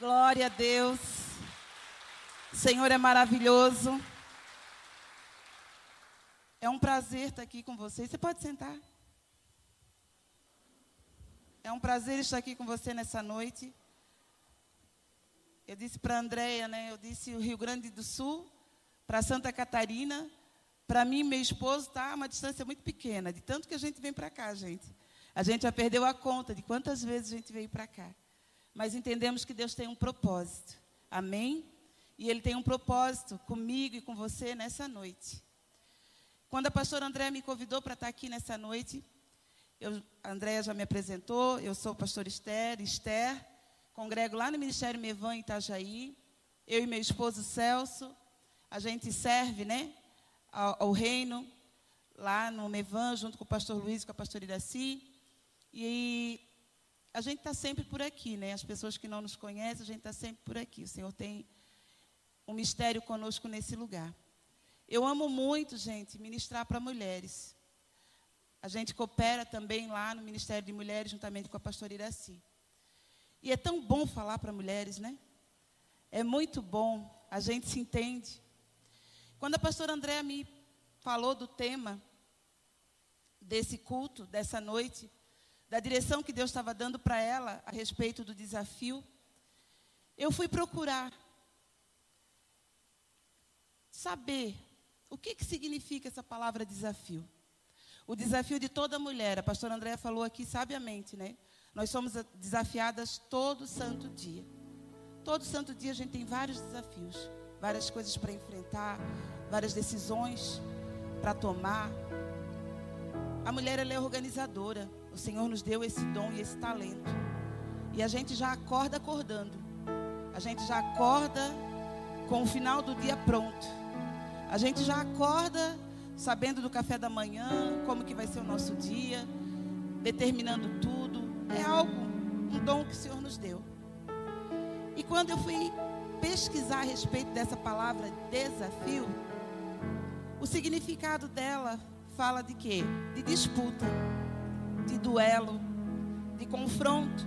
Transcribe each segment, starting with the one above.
Glória a Deus. O Senhor é maravilhoso. É um prazer estar aqui com vocês. Você pode sentar. É um prazer estar aqui com você nessa noite. Eu disse para a Andréia, né? Eu disse o Rio Grande do Sul, para Santa Catarina. Para mim, meu esposo está uma distância muito pequena, de tanto que a gente vem para cá, gente. A gente já perdeu a conta de quantas vezes a gente veio para cá. Mas entendemos que Deus tem um propósito. Amém? E Ele tem um propósito comigo e com você nessa noite. Quando a pastora Andréa me convidou para estar aqui nessa noite, eu, a Andréa já me apresentou, eu sou pastor Esther, Esther, congrego lá no Ministério Mevan em Itajaí. Eu e meu esposo Celso, a gente serve, né, ao, ao reino lá no Mevan, junto com o pastor Luiz e com a pastora Iraci. E a gente está sempre por aqui, né? As pessoas que não nos conhecem, a gente está sempre por aqui. O Senhor tem um mistério conosco nesse lugar. Eu amo muito, gente, ministrar para mulheres. A gente coopera também lá no Ministério de Mulheres, juntamente com a pastora Iraci. E é tão bom falar para mulheres, né? É muito bom, a gente se entende. Quando a pastora Andréa me falou do tema desse culto, dessa noite, da direção que Deus estava dando para ela a respeito do desafio, eu fui procurar saber o que, que significa essa palavra desafio. O desafio de toda mulher, a pastora Andréa falou aqui sabiamente, né? Nós somos desafiadas todo santo dia. Todo santo dia a gente tem vários desafios, várias coisas para enfrentar, várias decisões para tomar. A mulher ela é organizadora. O Senhor nos deu esse dom e esse talento. E a gente já acorda acordando. A gente já acorda com o final do dia pronto. A gente já acorda sabendo do café da manhã, como que vai ser o nosso dia, determinando tudo. É algo, um dom que o Senhor nos deu. E quando eu fui pesquisar a respeito dessa palavra desafio, o significado dela fala de quê? De disputa, de duelo, de confronto,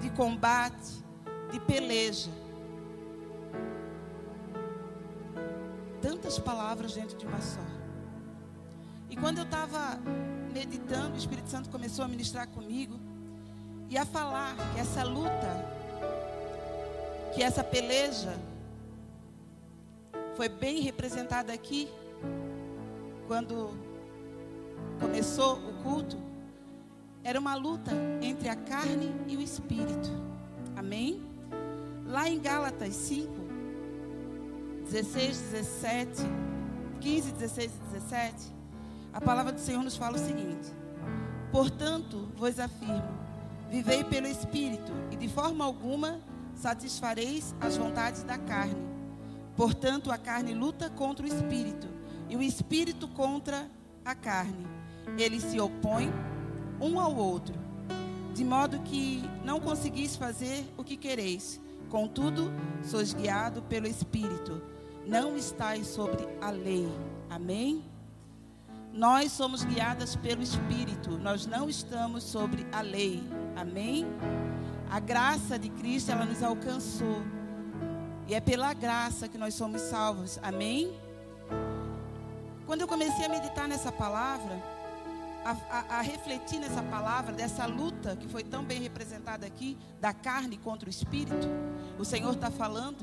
de combate, de peleja. Tantas palavras dentro de uma só. E quando eu estava meditando, o Espírito Santo começou a ministrar comigo e a falar que essa luta, que essa peleja, foi bem representada aqui, quando começou o culto, era uma luta entre a carne e o espírito. Amém? Lá em Gálatas 5, 16, 17, 15, 16 e 17, a palavra do Senhor nos fala o seguinte: Portanto, vos afirmo, vivei pelo Espírito, e de forma alguma satisfareis as vontades da carne. Portanto, a carne luta contra o Espírito, e o Espírito contra a carne. Eles se opõem um ao outro, de modo que não conseguis fazer o que quereis. Contudo, sois guiado pelo Espírito. Não estáis sobre a lei. Amém? Nós somos guiadas pelo Espírito, nós não estamos sobre a lei. Amém? A graça de Cristo, ela nos alcançou. E é pela graça que nós somos salvos. Amém? Quando eu comecei a meditar nessa palavra, a, a, a, refletir nessa palavra, dessa luta que foi tão bem representada aqui, da carne contra o espírito, o Senhor está falando,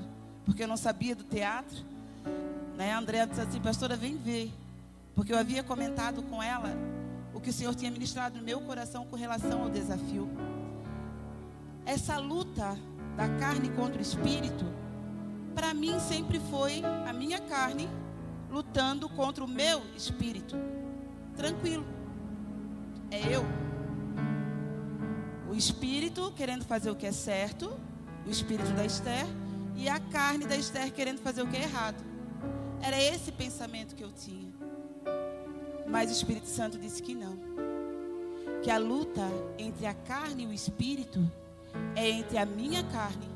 porque eu não sabia do teatro. Né? A Andréa disse assim, pastora, vem ver. Porque eu havia comentado com ela o que o Senhor tinha ministrado no meu coração com relação ao desafio. Essa luta da carne contra o espírito, para mim sempre foi a minha carne lutando contra o meu espírito. Tranquilo. É eu. O espírito querendo fazer o que é certo, o espírito da Esther, e a carne da Esther querendo fazer o que é errado. Era esse pensamento que eu tinha. Mas o Espírito Santo disse que não. Que a luta entre a carne e o espírito é entre a minha carne,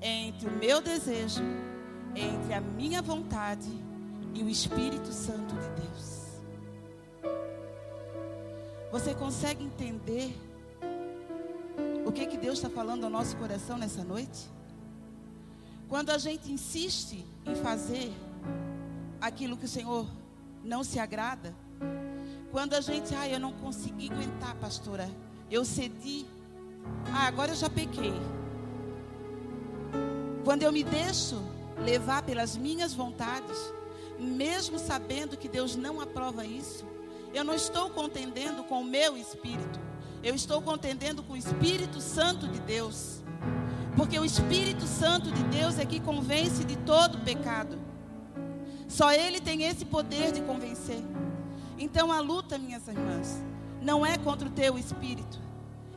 é entre o meu desejo, é entre a minha vontade e o Espírito Santo de Deus. Você consegue entender o que, que Deus está falando ao nosso coração nessa noite? Quando a gente insiste em fazer aquilo que o Senhor não se agrada, quando a gente, ah, eu não consegui aguentar, pastora, eu cedi, ah, agora eu já pequei. Quando eu me deixo levar pelas minhas vontades, mesmo sabendo que Deus não aprova isso, eu não estou contendendo com o meu espírito, eu estou contendendo com o Espírito Santo de Deus. Porque o Espírito Santo de Deus é que convence de todo pecado. Só Ele tem esse poder de convencer. Então a luta, minhas irmãs, não é contra o teu espírito,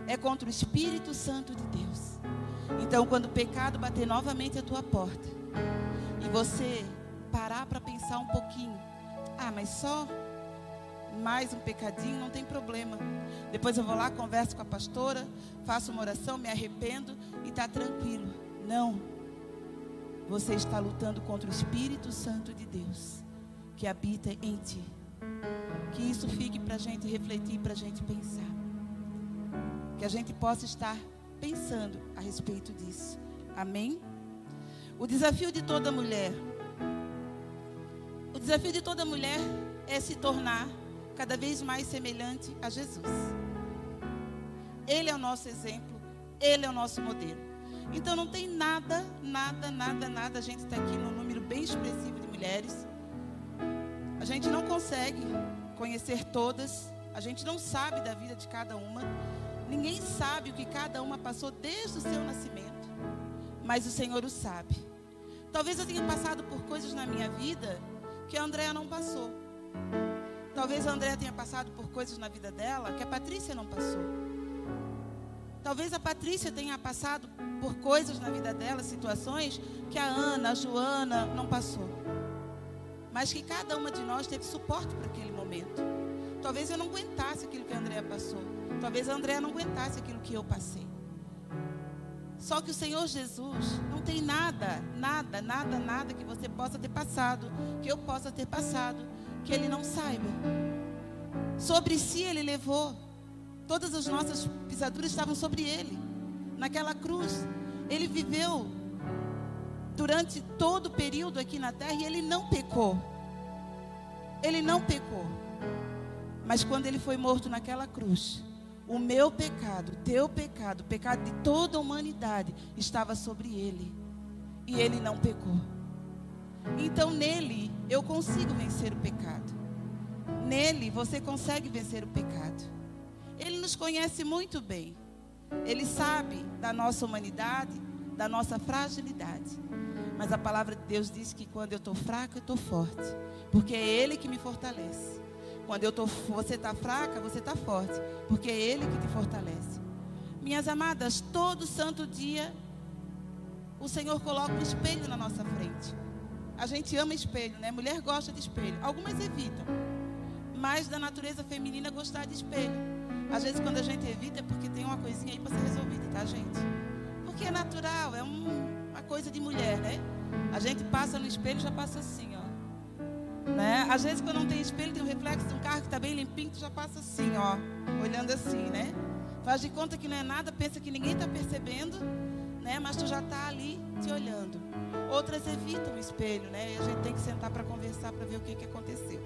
é contra o Espírito Santo de Deus. Então, quando o pecado bater novamente a tua porta e você parar para pensar um pouquinho, ah, mas só mais um pecadinho, não tem problema. Depois eu vou lá, converso com a pastora, faço uma oração, me arrependo e está tranquilo. Não. Você está lutando contra o Espírito Santo de Deus que habita em ti. Que isso fique para a gente refletir, para a gente pensar. Que a gente possa estar pensando a respeito disso. Amém? O desafio de toda mulher. O desafio de toda mulher é se tornar cada vez mais semelhante a Jesus. Ele é o nosso exemplo, ele é o nosso modelo. Então não tem nada, nada, nada, nada. A gente está aqui num número bem expressivo de mulheres. A gente não consegue conhecer todas. A gente não sabe da vida de cada uma. Ninguém sabe o que cada uma passou desde o seu nascimento. Mas o Senhor o sabe. Talvez eu tenha passado por coisas na minha vida que a Andréa não passou. Talvez a Andréa tenha passado por coisas na vida dela que a Patrícia não passou. Talvez a Patrícia tenha passado por coisas na vida dela, situações que a Ana, a Joana não passou. Mas que cada uma de nós teve suporte para aquele momento. Talvez eu não aguentasse aquilo que a Andréa passou. Talvez a Andréa não aguentasse aquilo que eu passei. Só que o Senhor Jesus não tem nada, nada, nada, nada que você possa ter passado, que eu possa ter passado, que ele não saiba. Sobre si ele levou. Todas as nossas pisaduras estavam sobre ele. Naquela cruz. Ele viveu durante todo o período aqui na terra e ele não pecou. Ele não pecou. Mas quando ele foi morto naquela cruz, o meu pecado, o teu pecado, o pecado de toda a humanidade estava sobre ele. E ele não pecou. Então nele eu consigo vencer o pecado. Nele você consegue vencer o pecado. Ele nos conhece muito bem. Ele sabe da nossa humanidade, da nossa fragilidade. Mas a palavra de Deus diz que quando eu estou fraca, eu estou forte. Porque é Ele que me fortalece. Quando eu tô, você está fraca, você está forte. Porque é Ele que te fortalece. Minhas amadas, todo santo dia, o Senhor coloca um espelho na nossa frente. A gente ama espelho, né? Mulher gosta de espelho. Algumas evitam. Mas da natureza feminina gostar de espelho. Às vezes quando a gente evita é porque tem uma coisinha aí para ser resolvida, tá, gente? Porque é natural, é um, uma coisa de mulher, né? A gente passa no espelho já passa assim, ó. Né? Às vezes quando não tem espelho, tem um reflexo de um carro que está bem limpinho, tu já passa assim, ó, olhando assim, né? Faz de conta que não é nada, pensa que ninguém está percebendo, né? Mas tu já está ali te olhando. Outras evitam o espelho, né? E a gente tem que sentar para conversar para ver o que, que aconteceu.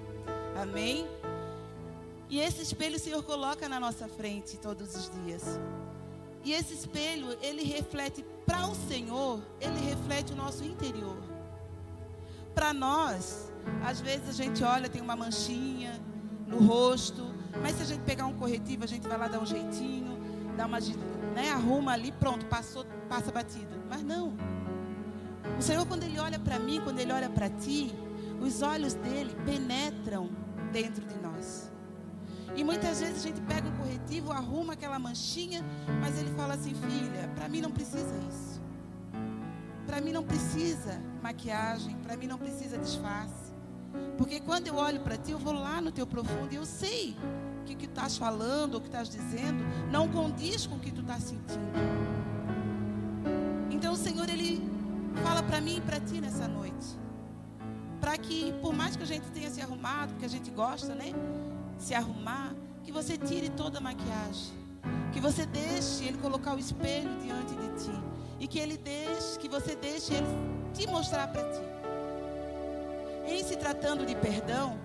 Amém? E esse espelho o Senhor coloca na nossa frente todos os dias. E esse espelho, ele reflete para o Senhor, ele reflete o nosso interior. Para nós, às vezes a gente olha, tem uma manchinha no rosto, mas se a gente pegar um corretivo, a gente vai lá dar um jeitinho, dá uma, né, arruma ali, pronto, passou, passa batido. Mas não. O Senhor, quando Ele olha para mim, quando Ele olha para ti, os olhos dele penetram dentro de nós. E muitas vezes a gente pega um corretivo, arruma aquela manchinha, mas ele fala assim: filha, para mim não precisa isso. Para mim não precisa maquiagem, para mim não precisa disfarce. Porque quando eu olho para ti, eu vou lá no teu profundo e eu sei que o que estás falando, o que estás dizendo, não condiz com o que tu estás sentindo. Para mim e para ti nessa noite. Para que, por mais que a gente tenha se arrumado, porque a gente gosta, né? Se arrumar, que você tire toda a maquiagem. Que você deixe Ele colocar o espelho diante de ti. E que Ele deixe, que você deixe Ele te mostrar para ti. Em se tratando de perdão,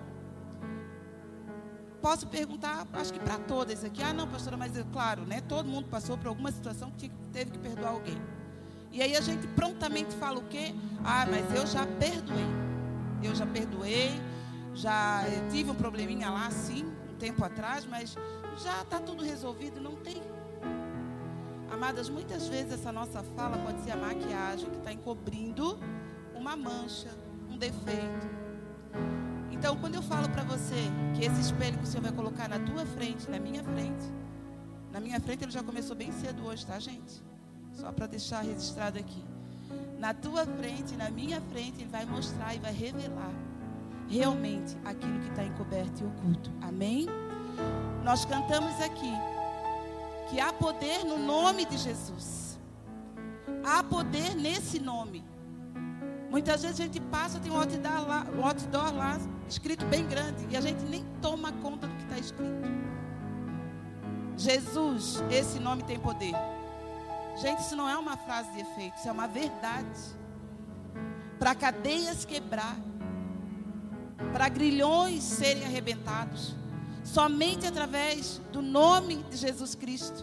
posso perguntar, acho que para todas aqui. Ah, não, pastora, mas é claro, né? Todo mundo passou por alguma situação que teve que perdoar alguém. E aí a gente prontamente fala o quê? Ah, mas eu já perdoei. Eu já perdoei, já tive um probleminha lá, sim, um tempo atrás, mas já está tudo resolvido, não tem. Amadas, muitas vezes essa nossa fala pode ser a maquiagem que está encobrindo uma mancha, um defeito. Então, quando eu falo para você que esse espelho que o Senhor vai colocar na tua frente, na minha frente, na minha frente ele já começou bem cedo hoje, tá, gente? Só para deixar registrado aqui. Na tua frente, na minha frente, ele vai mostrar e vai revelar realmente aquilo que está encoberto e oculto. Amém? Nós cantamos aqui que há poder no nome de Jesus. Há poder nesse nome. Muitas vezes a gente passa, tem um outdoor lá, um outdoor lá escrito bem grande e a gente nem toma conta do que está escrito. Jesus, esse nome tem poder. Gente, isso não é uma frase de efeito, isso é uma verdade. Para cadeias quebrar, para grilhões serem arrebentados, somente através do nome de Jesus Cristo,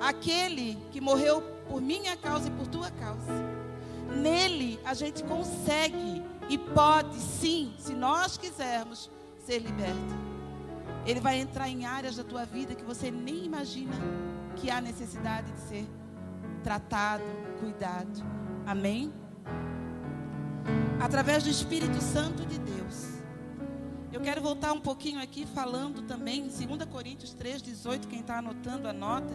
aquele que morreu por minha causa e por tua causa. Nele a gente consegue e pode sim, se nós quisermos, ser liberto. Ele vai entrar em áreas da tua vida que você nem imagina que há necessidade de ser tratado, cuidado. Amém? Através do Espírito Santo de Deus. Eu quero voltar um pouquinho aqui falando também, em 2 Coríntios 3,18, quem está anotando, anota.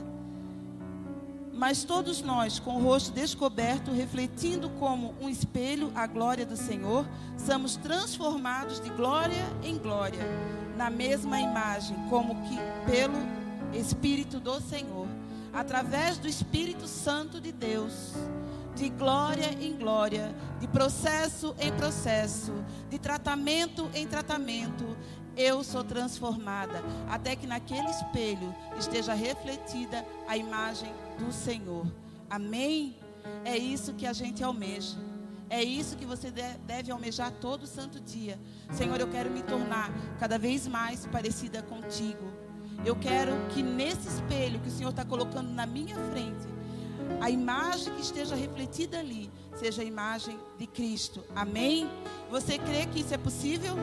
Mas todos nós, com o rosto descoberto, refletindo como um espelho a glória do Senhor, somos transformados de glória em glória, na mesma imagem, como que pelo Espírito do Senhor, através do Espírito Santo de Deus de glória em glória, de processo em processo, de tratamento em tratamento, eu sou transformada, até que naquele espelho esteja refletida a imagem do Senhor. Amém? É isso que a gente almeja. É isso que você deve almejar todo santo dia. Senhor, eu quero me tornar cada vez mais parecida contigo. Eu quero que nesse espelho que o Senhor está colocando na minha frente, a imagem que esteja refletida ali seja a imagem de Cristo. Amém? Você crê que isso é possível?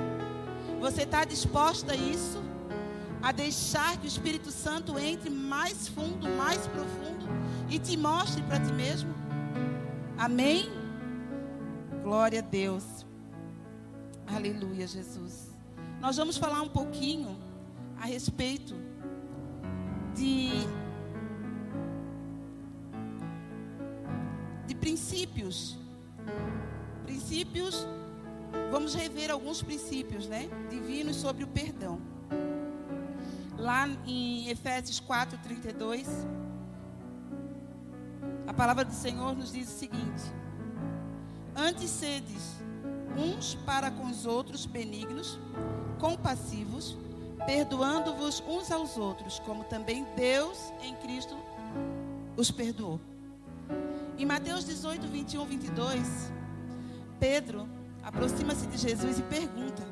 Você está disposta a isso? A deixar que o Espírito Santo entre mais fundo, mais profundo e te mostre para ti mesmo? Amém? Glória a Deus. Aleluia, Jesus. Nós vamos falar um pouquinho a respeito de princípios. Princípios, vamos rever alguns princípios, né? Divinos sobre o perdão. Lá em Efésios 4, 32, a palavra do Senhor nos diz o seguinte: Antes sedes uns para com os outros benignos, compassivos, perdoando-vos uns aos outros, como também Deus em Cristo os perdoou. Em Mateus 18, 21, 22, Pedro aproxima-se de Jesus e pergunta: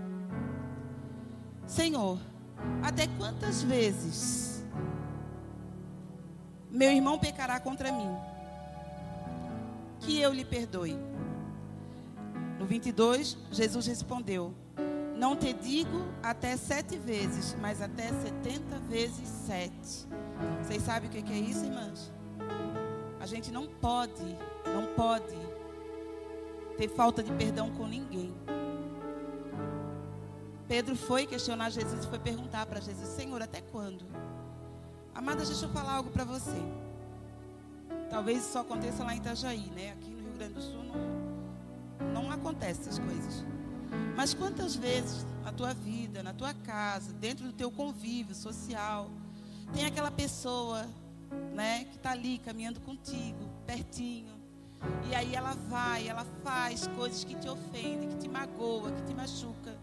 Senhor, até quantas vezes meu irmão pecará contra mim? Que eu lhe perdoe. No 22, Jesus respondeu: Não te digo até sete vezes, mas até setenta vezes sete. Vocês sabem o que é isso, irmãs? A gente não pode, não pode ter falta de perdão com ninguém. Pedro foi questionar Jesus e foi perguntar para Jesus: Senhor, até quando? Amada, deixa eu falar algo para você. Talvez isso só aconteça lá em Itajaí, né? Aqui no Rio Grande do Sul não, não acontece essas coisas. Mas quantas vezes na tua vida, na tua casa, dentro do teu convívio social, tem aquela pessoa né, que está ali caminhando contigo, pertinho. E aí ela vai, ela faz coisas que te ofendem, que te magoa, que te machuca.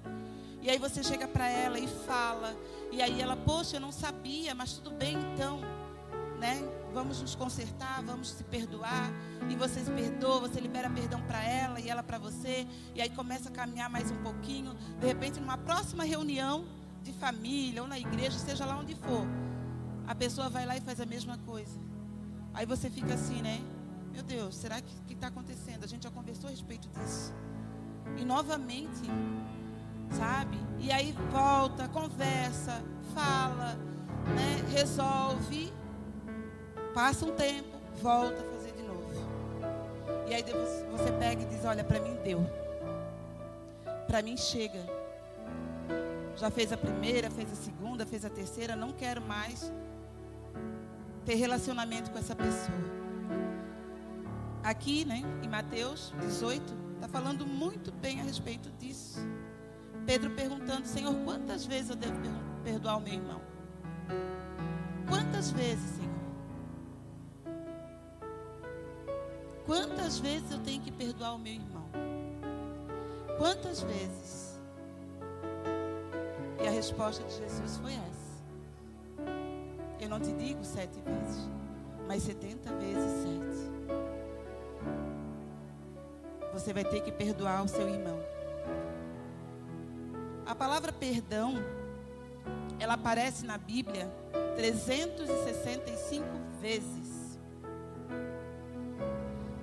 E aí você chega para ela e fala. E aí ela, poxa, eu não sabia, mas tudo bem então. né? Vamos nos consertar, vamos se perdoar. E você se perdoa, você libera perdão para ela e ela para você. E aí começa a caminhar mais um pouquinho. De repente, numa próxima reunião de família ou na igreja, seja lá onde for, a pessoa vai lá e faz a mesma coisa. Aí você fica assim, né? Meu Deus, será que está acontecendo? A gente já conversou a respeito disso. E novamente, sabe? E aí volta, conversa, fala, né? resolve, passa um tempo, volta a fazer de novo. E aí você pega e diz: Olha, para mim deu. Para mim chega. Já fez a primeira, fez a segunda, fez a terceira, não quero mais ter relacionamento com essa pessoa. Aqui, né, em Mateus 18, está falando muito bem a respeito disso. Pedro perguntando: Senhor, quantas vezes eu devo perdoar o meu irmão? Quantas vezes, Quantas vezes eu tenho que perdoar o meu irmão? Quantas vezes? E a resposta de Jesus foi essa. Eu não te digo sete vezes, mas setenta vezes sete. Você vai ter que perdoar o seu irmão. A palavra perdão, ela aparece na Bíblia 365 vezes.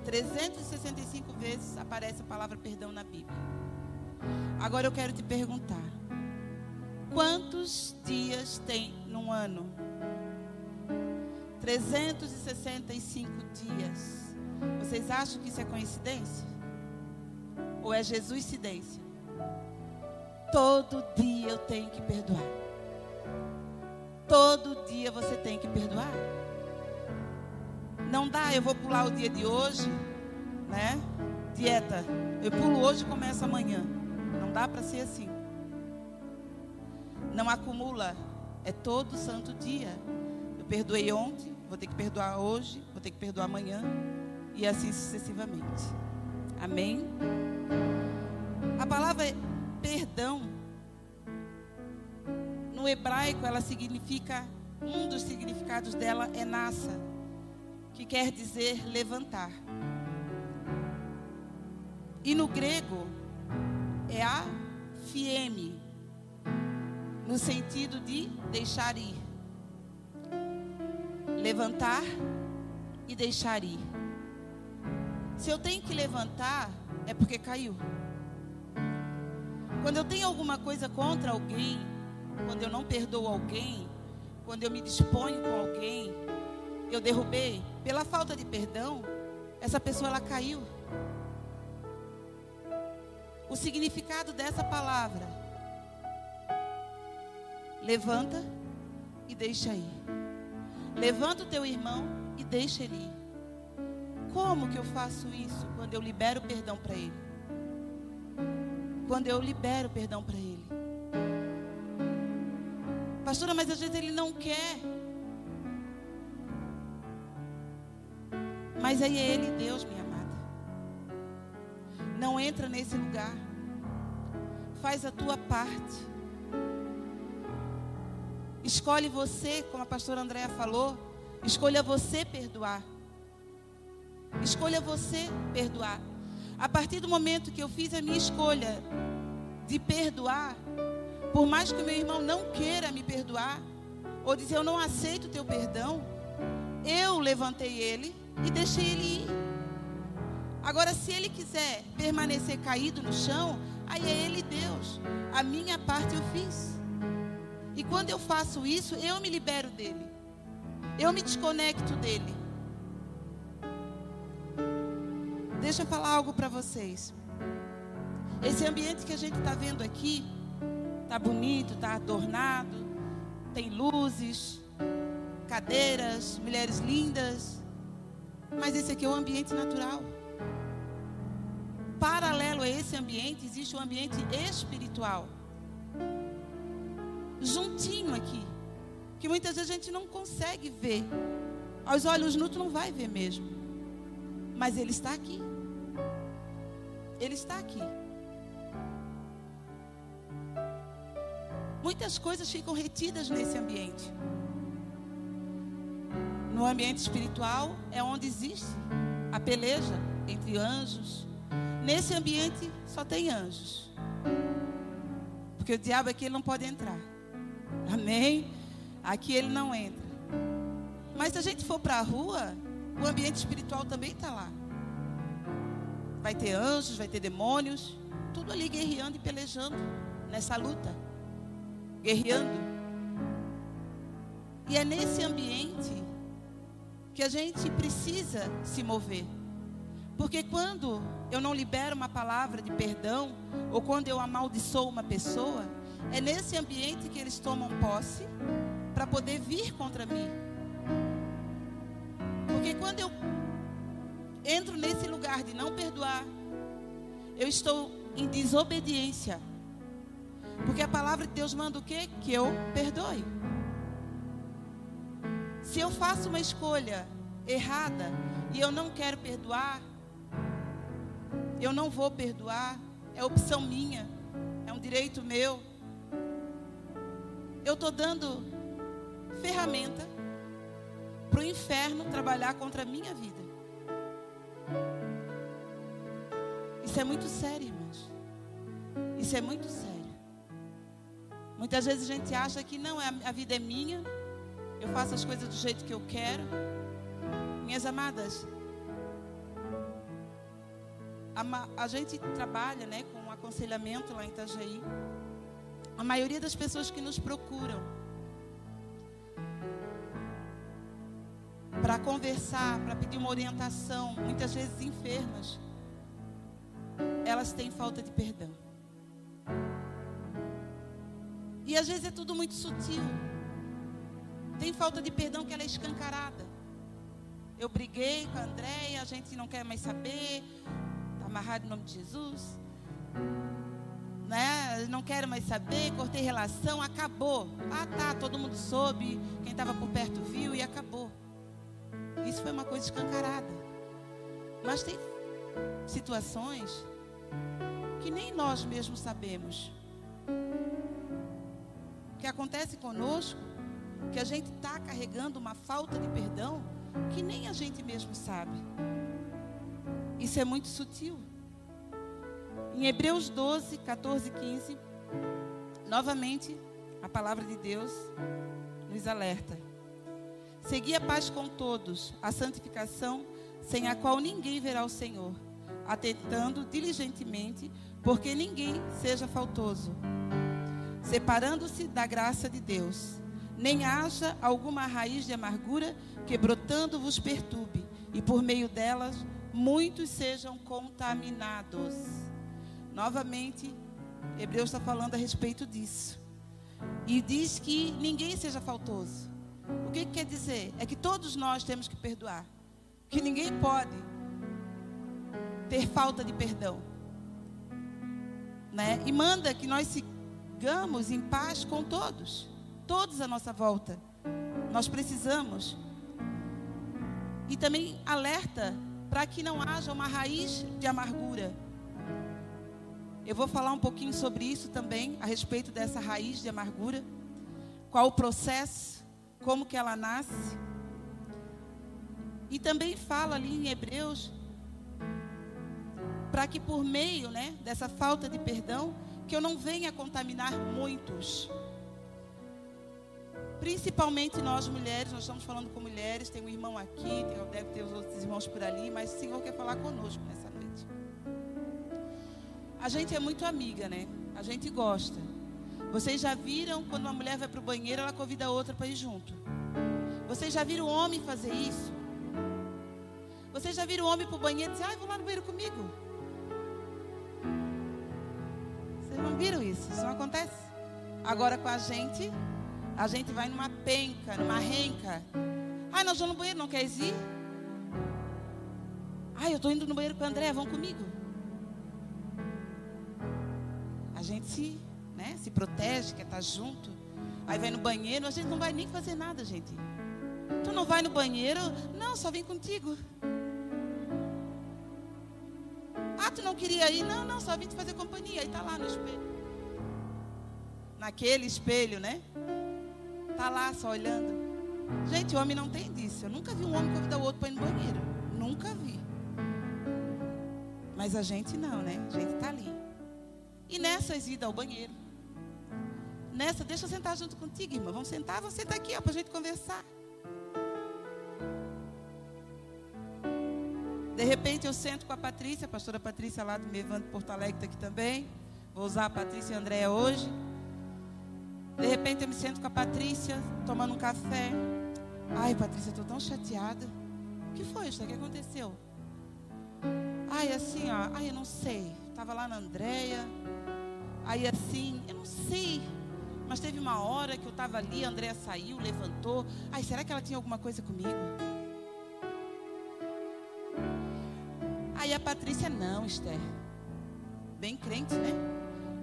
365 vezes aparece a palavra perdão na Bíblia. Agora eu quero te perguntar: quantos dias tem num ano? 365 dias. Vocês acham que isso é coincidência? Ou é Jesus incidência? Todo dia eu tenho que perdoar. Todo dia você tem que perdoar. Não dá, eu vou pular o dia de hoje, né? Dieta. Eu pulo hoje e começo amanhã. Não dá para ser assim. Não acumula. É todo santo dia. Eu perdoei ontem, vou ter que perdoar hoje, vou ter que perdoar amanhã e assim sucessivamente. Amém? A palavra perdão, no hebraico, ela significa, um dos significados dela é nasa, que quer dizer levantar. E no grego, é a fieme, no sentido de deixar ir. Levantar e deixar ir. Se eu tenho que levantar, é porque caiu. Quando eu tenho alguma coisa contra alguém, quando eu não perdoo alguém, quando eu me disponho com alguém, eu derrubei, pela falta de perdão, essa pessoa ela caiu. O significado dessa palavra: levanta e deixa ir. Levanta o teu irmão e deixa ele ir. Como que eu faço isso quando eu libero perdão para ele? quando eu libero perdão para ele. Pastora, mas às vezes ele não quer. Mas aí é ele Deus, minha amada. Não entra nesse lugar. Faz a tua parte. Escolhe você, como a pastora Andréa falou, escolha você perdoar. Escolha você perdoar. A partir do momento que eu fiz a minha escolha de perdoar, por mais que o meu irmão não queira me perdoar, ou dizer eu não aceito o teu perdão, eu levantei ele e deixei ele ir. Agora, se ele quiser permanecer caído no chão, aí é ele Deus. A minha parte eu fiz. E quando eu faço isso, eu me libero dele. Eu me desconecto dele. Deixa eu falar algo para vocês. Esse ambiente que a gente está vendo aqui, está bonito, está adornado, tem luzes, cadeiras, mulheres lindas. Mas esse aqui é o ambiente natural. Paralelo a esse ambiente, existe o um ambiente espiritual. Juntinho aqui. Que muitas vezes a gente não consegue ver. Aos olhos nu não vai ver mesmo. Mas ele está aqui. Ele está aqui. Muitas coisas ficam retidas nesse ambiente. No ambiente espiritual é onde existe a peleja entre anjos. Nesse ambiente só tem anjos. Porque o diabo aqui ele não pode entrar. Amém? Aqui ele não entra. Mas se a gente for para a rua, o ambiente espiritual também está lá. Vai ter anjos, vai ter demônios, tudo ali guerreando e pelejando nessa luta. Guerreando. E é nesse ambiente que a gente precisa se mover. Porque quando eu não libero uma palavra de perdão, ou quando eu amaldiçoo uma pessoa, é nesse ambiente que eles tomam posse para poder vir contra mim. Porque quando eu entro nesse lugar de não perdoar, eu estou em desobediência. Porque a palavra de Deus manda o quê? Que eu perdoe. Se eu faço uma escolha errada e eu não quero perdoar, eu não vou perdoar, é opção minha, é um direito meu. Eu estou dando ferramenta para o inferno trabalhar contra a minha vida. Isso é muito sério, irmãos. Isso é muito sério. Muitas vezes a gente acha que não, é a vida é minha, eu faço as coisas do jeito que eu quero. Minhas amadas, a, gente trabalha né, com um aconselhamento lá em Itajaí. A maioria das pessoas que nos procuram para conversar, para pedir uma orientação, muitas vezes enfermas, elas têm falta de perdão. E às vezes é tudo muito sutil. Tem falta de perdão que ela é escancarada. Eu briguei com a Andréia, a gente não quer mais saber. Está amarrado em nome de Jesus. Né? Não quero mais saber, cortei relação, acabou. Ah tá, todo mundo soube, quem estava por perto viu e acabou. Isso foi uma coisa escancarada. Mas tem situações que nem nós mesmos sabemos. Que acontece conosco, que a gente está carregando uma falta de perdão que nem a gente mesmo sabe. Isso é muito sutil. Em Hebreus 12, 14 e 15, novamente, a palavra de Deus nos alerta. Segui a paz com todos, a santificação, sem a qual ninguém verá o Senhor, atentando diligentemente, porque ninguém seja faltoso, separando-se da graça de Deus, nem haja alguma raiz de amargura que brotando vos perturbe, e por meio delas muitos sejam contaminados. Novamente, Hebreus está falando a respeito disso. E diz que ninguém seja faltoso. O que, que quer dizer? É que todos nós temos que perdoar. Que ninguém pode ter falta de perdão. Né? E manda que nós sigamos em paz com todos. Todos à nossa volta. Nós precisamos. E também alerta para que não haja uma raiz de amargura. Eu vou falar um pouquinho sobre isso também, a respeito dessa raiz de amargura. Qual o processo como que ela nasce. E também fala ali em Hebreus para que por meio, né, dessa falta de perdão, que eu não venha contaminar muitos. Principalmente nós mulheres, nós estamos falando com mulheres, tem um irmão aqui, tem, deve ter os outros irmãos por ali, mas o Senhor quer falar conosco nessa noite. A gente é muito amiga, né? A gente gosta. Vocês já viram quando uma mulher vai para o banheiro, ela convida a outra para ir junto. Vocês já viram o homem fazer isso? Vocês já viram o homem para o banheiro e dizer, ah, vou lá no banheiro comigo? Vocês não viram isso? Isso não acontece. Agora com a gente, a gente vai numa penca, numa renca. Ah, nós vamos no banheiro, não quer ir? Ah, eu estou indo no banheiro com a André, vão comigo. A gente se né? Se protege, quer estar junto. Aí vai no banheiro, a gente não vai nem fazer nada, gente. Tu não vai no banheiro? Não, só vim contigo. Ah, tu não queria ir? Não, não, só vim te fazer companhia. Aí tá lá no espelho. Naquele espelho, né? Tá lá só olhando. Gente, homem não tem disso. Eu nunca vi um homem convidar o outro para ir no banheiro. Nunca vi. Mas a gente não, né? A gente está ali. E nessas idas ao banheiro. Nessa, deixa eu sentar junto contigo, irmã. Vamos sentar, vamos sentar aqui, ó, para a gente conversar. De repente eu sento com a Patrícia, a pastora Patrícia lá do Mevando Porto Alegre está aqui também. Vou usar a Patrícia e a Andréia hoje. De repente eu me sento com a Patrícia, tomando um café. Ai, Patrícia, estou tão chateada. O que foi, isso? O que aconteceu? Ai, assim, ó. Ai, eu não sei. Estava lá na Andréia. Aí assim, eu não sei. Mas teve uma hora que eu estava ali, a Andréia saiu, levantou. Ai, será que ela tinha alguma coisa comigo? Aí a Patrícia, não, Esther. Bem crente, né?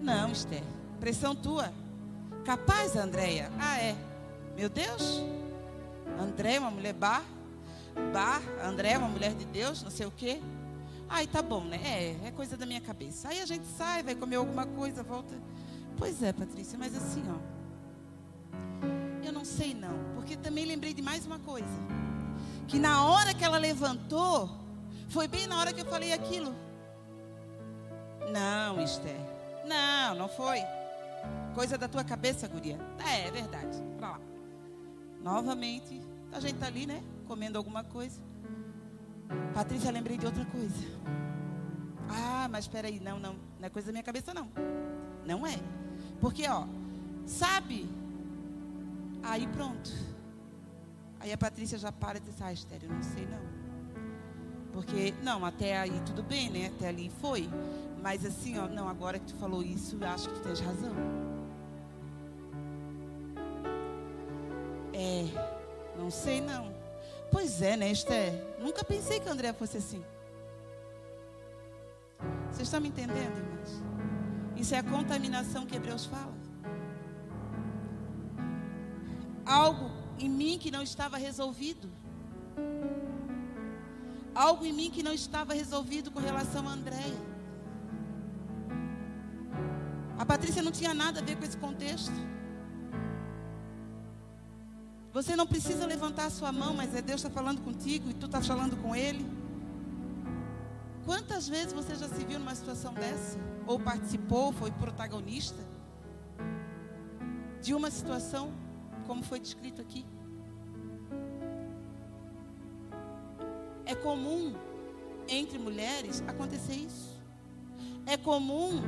Não, Esther. Pressão tua. Capaz, Andréia? Ah, é. Meu Deus. André, uma mulher bar. Bar, André, uma mulher de Deus, não sei o quê. Ai, tá bom, né? É, é coisa da minha cabeça. Aí a gente sai, vai comer alguma coisa, volta. Pois é, Patrícia, mas assim, ó. Eu não sei não, porque também lembrei de mais uma coisa. Que na hora que ela levantou, foi bem na hora que eu falei aquilo. Não, Esther. Não, não foi. Coisa da tua cabeça, guria. É, é verdade. Pra lá. Novamente, a gente tá ali, né? Comendo alguma coisa. Patrícia, lembrei de outra coisa. Ah, mas espera aí, não, não, não é coisa da minha cabeça não. Não é. Porque, ó, sabe? Aí pronto. Aí a Patrícia já para e diz, ah, eu não sei não. Porque, não, até aí tudo bem, né? Até ali foi. Mas assim, ó, não, agora que tu falou isso, eu acho que tu tens razão. É, não sei não. Pois é, né, Esther? Nunca pensei que André fosse assim. Vocês estão me entendendo, irmãos? Isso é a contaminação que Hebreus fala. Algo em mim que não estava resolvido. Algo em mim que não estava resolvido com relação a Andréia. A Patrícia não tinha nada a ver com esse contexto. Você não precisa levantar a sua mão, mas é Deus está falando contigo e tu está falando com Ele. Quantas vezes você já se viu numa situação dessa? Ou participou, foi protagonista de uma situação como foi descrito aqui? É comum entre mulheres acontecer isso. É comum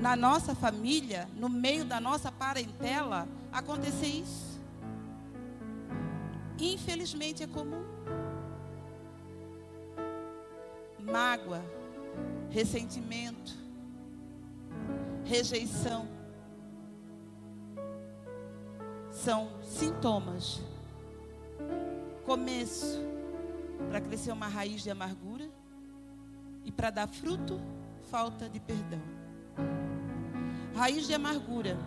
na nossa família, no meio da nossa parentela, acontecer isso. Infelizmente é comum. Mágoa, ressentimento, rejeição são sintomas. Começo para crescer uma raiz de amargura e para dar fruto, falta de perdão. Raiz de amargura.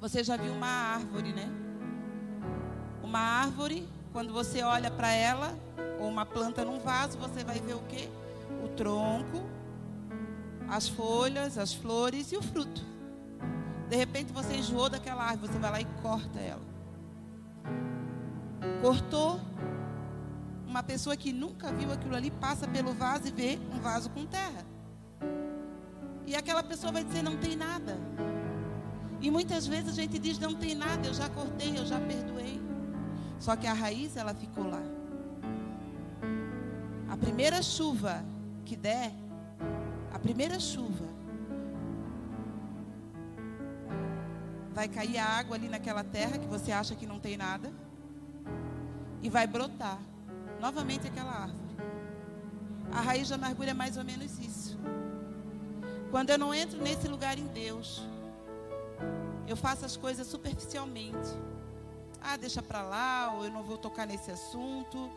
Você já viu uma árvore, né? Uma árvore, quando você olha para ela, ou uma planta num vaso, você vai ver o que? O tronco, as folhas, as flores e o fruto. De repente você enjoou daquela árvore, você vai lá e corta ela. Cortou, uma pessoa que nunca viu aquilo ali passa pelo vaso e vê um vaso com terra. E aquela pessoa vai dizer: não tem nada. E muitas vezes a gente diz: não tem nada, eu já cortei, eu já perdoei. Só que a raiz ela ficou lá. A primeira chuva que der, a primeira chuva, vai cair a água ali naquela terra que você acha que não tem nada e vai brotar novamente aquela árvore. A raiz da amargura é mais ou menos isso. Quando eu não entro nesse lugar em Deus, eu faço as coisas superficialmente ah, deixa para lá, ou eu não vou tocar nesse assunto.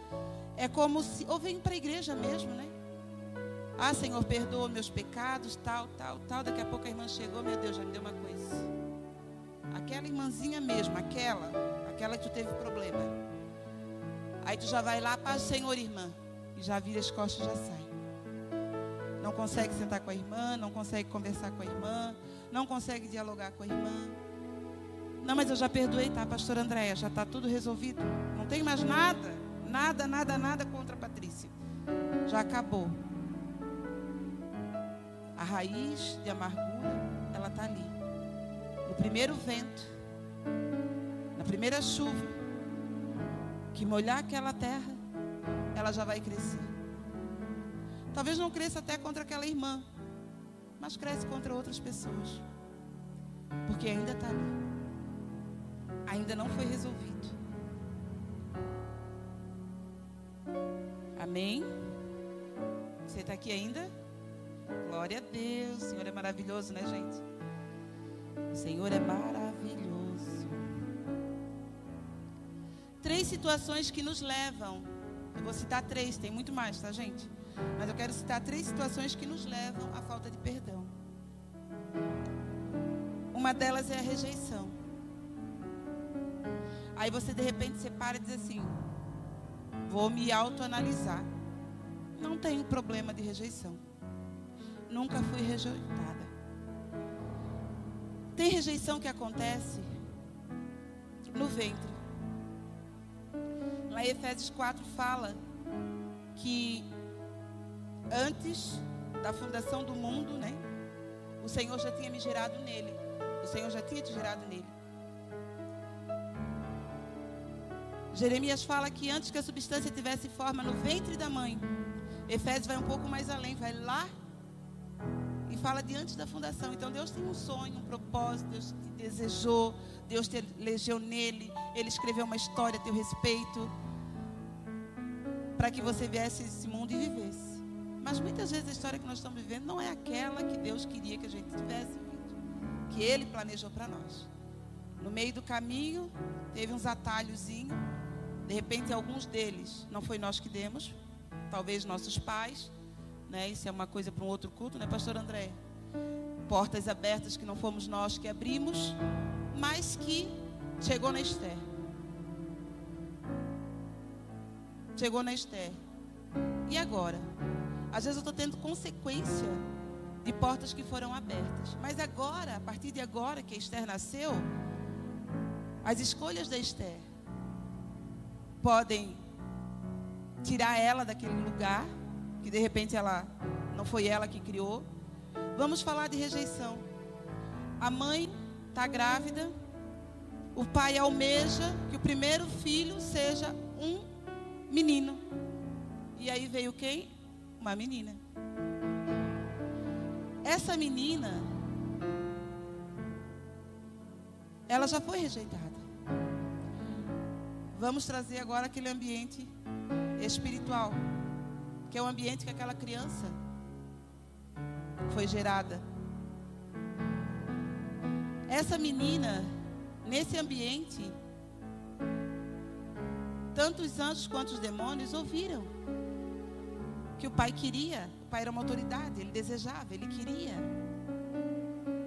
É como se, ou vem para a igreja mesmo, né? Ah, Senhor, perdoa meus pecados, tal, tal, tal. Daqui a pouco a irmã chegou, meu Deus, já me deu uma coisa. Aquela irmãzinha mesmo, aquela, aquela que tu teve problema. Aí tu já vai lá, paz, Senhor, irmã. E já vira as costas e já sai. Não consegue sentar com a irmã, não consegue conversar com a irmã, não consegue dialogar com a irmã. Não, mas eu já perdoei, tá, pastor Andréia? Já está tudo resolvido. Não tem mais nada, nada, nada, nada contra a Patrícia. Já acabou. A raiz de amargura, ela está ali. No primeiro vento, na primeira chuva, que molhar aquela terra, ela já vai crescer. Talvez não cresça até contra aquela irmã, mas cresce contra outras pessoas. Porque ainda está ali. Ainda não foi resolvido. Amém? Você está aqui ainda? Glória a Deus. O Senhor é maravilhoso, né, gente? O Senhor é maravilhoso. Três situações que nos levam. Eu vou citar três, tem muito mais, tá, gente? Mas eu quero citar três situações que nos levam à falta de perdão. Uma delas é a rejeição. Aí você de repente separa e diz assim: Vou me autoanalisar. Não tenho problema de rejeição. Nunca fui rejeitada. Tem rejeição que acontece no ventre. Lá em Efésios 4 fala que antes da fundação do mundo, né? O Senhor já tinha me gerado nele. O Senhor já tinha te gerado nele. Jeremias fala que antes que a substância tivesse forma no ventre da mãe, Efésios vai um pouco mais além, vai lá e fala de antes da fundação. Então Deus tem um sonho, um propósito, Deus te desejou, Deus te elegeu nele, Ele escreveu uma história a teu respeito, para que você viesse esse mundo e vivesse. Mas muitas vezes a história que nós estamos vivendo não é aquela que Deus queria que a gente tivesse vivido, que Ele planejou para nós. No meio do caminho, teve uns atalhozinhos. De repente, alguns deles não foi nós que demos, talvez nossos pais. Né? Isso é uma coisa para um outro culto, né, Pastor André? Portas abertas que não fomos nós que abrimos, mas que chegou na Esther. Chegou na Esther. E agora? Às vezes eu estou tendo consequência de portas que foram abertas. Mas agora, a partir de agora que Esther nasceu, as escolhas da Esther podem tirar ela daquele lugar, que de repente ela não foi ela que criou. Vamos falar de rejeição. A mãe está grávida, o pai almeja que o primeiro filho seja um menino. E aí veio quem? uma menina. Essa menina, ela já foi rejeitada. Vamos trazer agora aquele ambiente espiritual, que é o ambiente que aquela criança foi gerada. Essa menina, nesse ambiente, tanto os anjos quanto os demônios ouviram que o pai queria. O pai era uma autoridade, ele desejava, ele queria.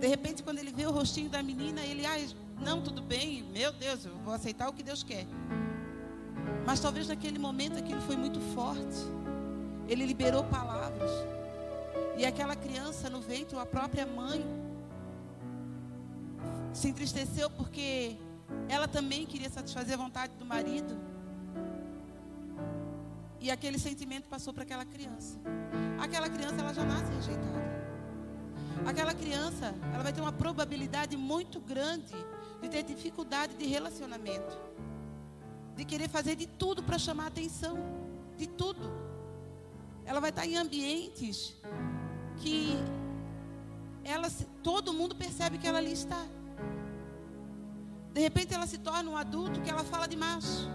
De repente, quando ele vê o rostinho da menina, ele, ah, não, tudo bem, meu Deus, eu vou aceitar o que Deus quer. Mas talvez naquele momento aquilo foi muito forte. Ele liberou palavras. E aquela criança no ventre, a própria mãe, se entristeceu porque ela também queria satisfazer a vontade do marido. E aquele sentimento passou para aquela criança. Aquela criança ela já nasce rejeitada. Aquela criança, ela vai ter uma probabilidade muito grande de ter dificuldade de relacionamento. De querer fazer de tudo para chamar atenção, de tudo. Ela vai estar em ambientes que ela todo mundo percebe que ela ali está. De repente ela se torna um adulto que ela fala demais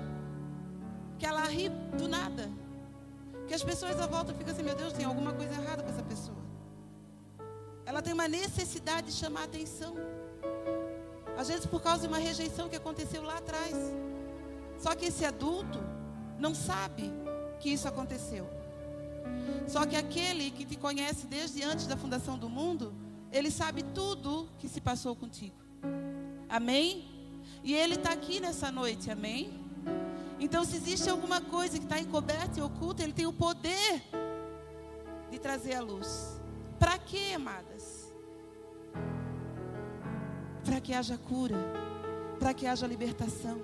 que ela ri do nada. Que as pessoas à volta ficam assim, meu Deus, tem alguma coisa errada com essa pessoa. Ela tem uma necessidade de chamar atenção. Às vezes por causa de uma rejeição que aconteceu lá atrás. Só que esse adulto não sabe que isso aconteceu. Só que aquele que te conhece desde antes da fundação do mundo, ele sabe tudo que se passou contigo. Amém? E ele está aqui nessa noite, amém? Então, se existe alguma coisa que está encoberta e oculta, Ele tem o poder de trazer a luz. Para quê, amadas? Para que haja cura, para que haja libertação.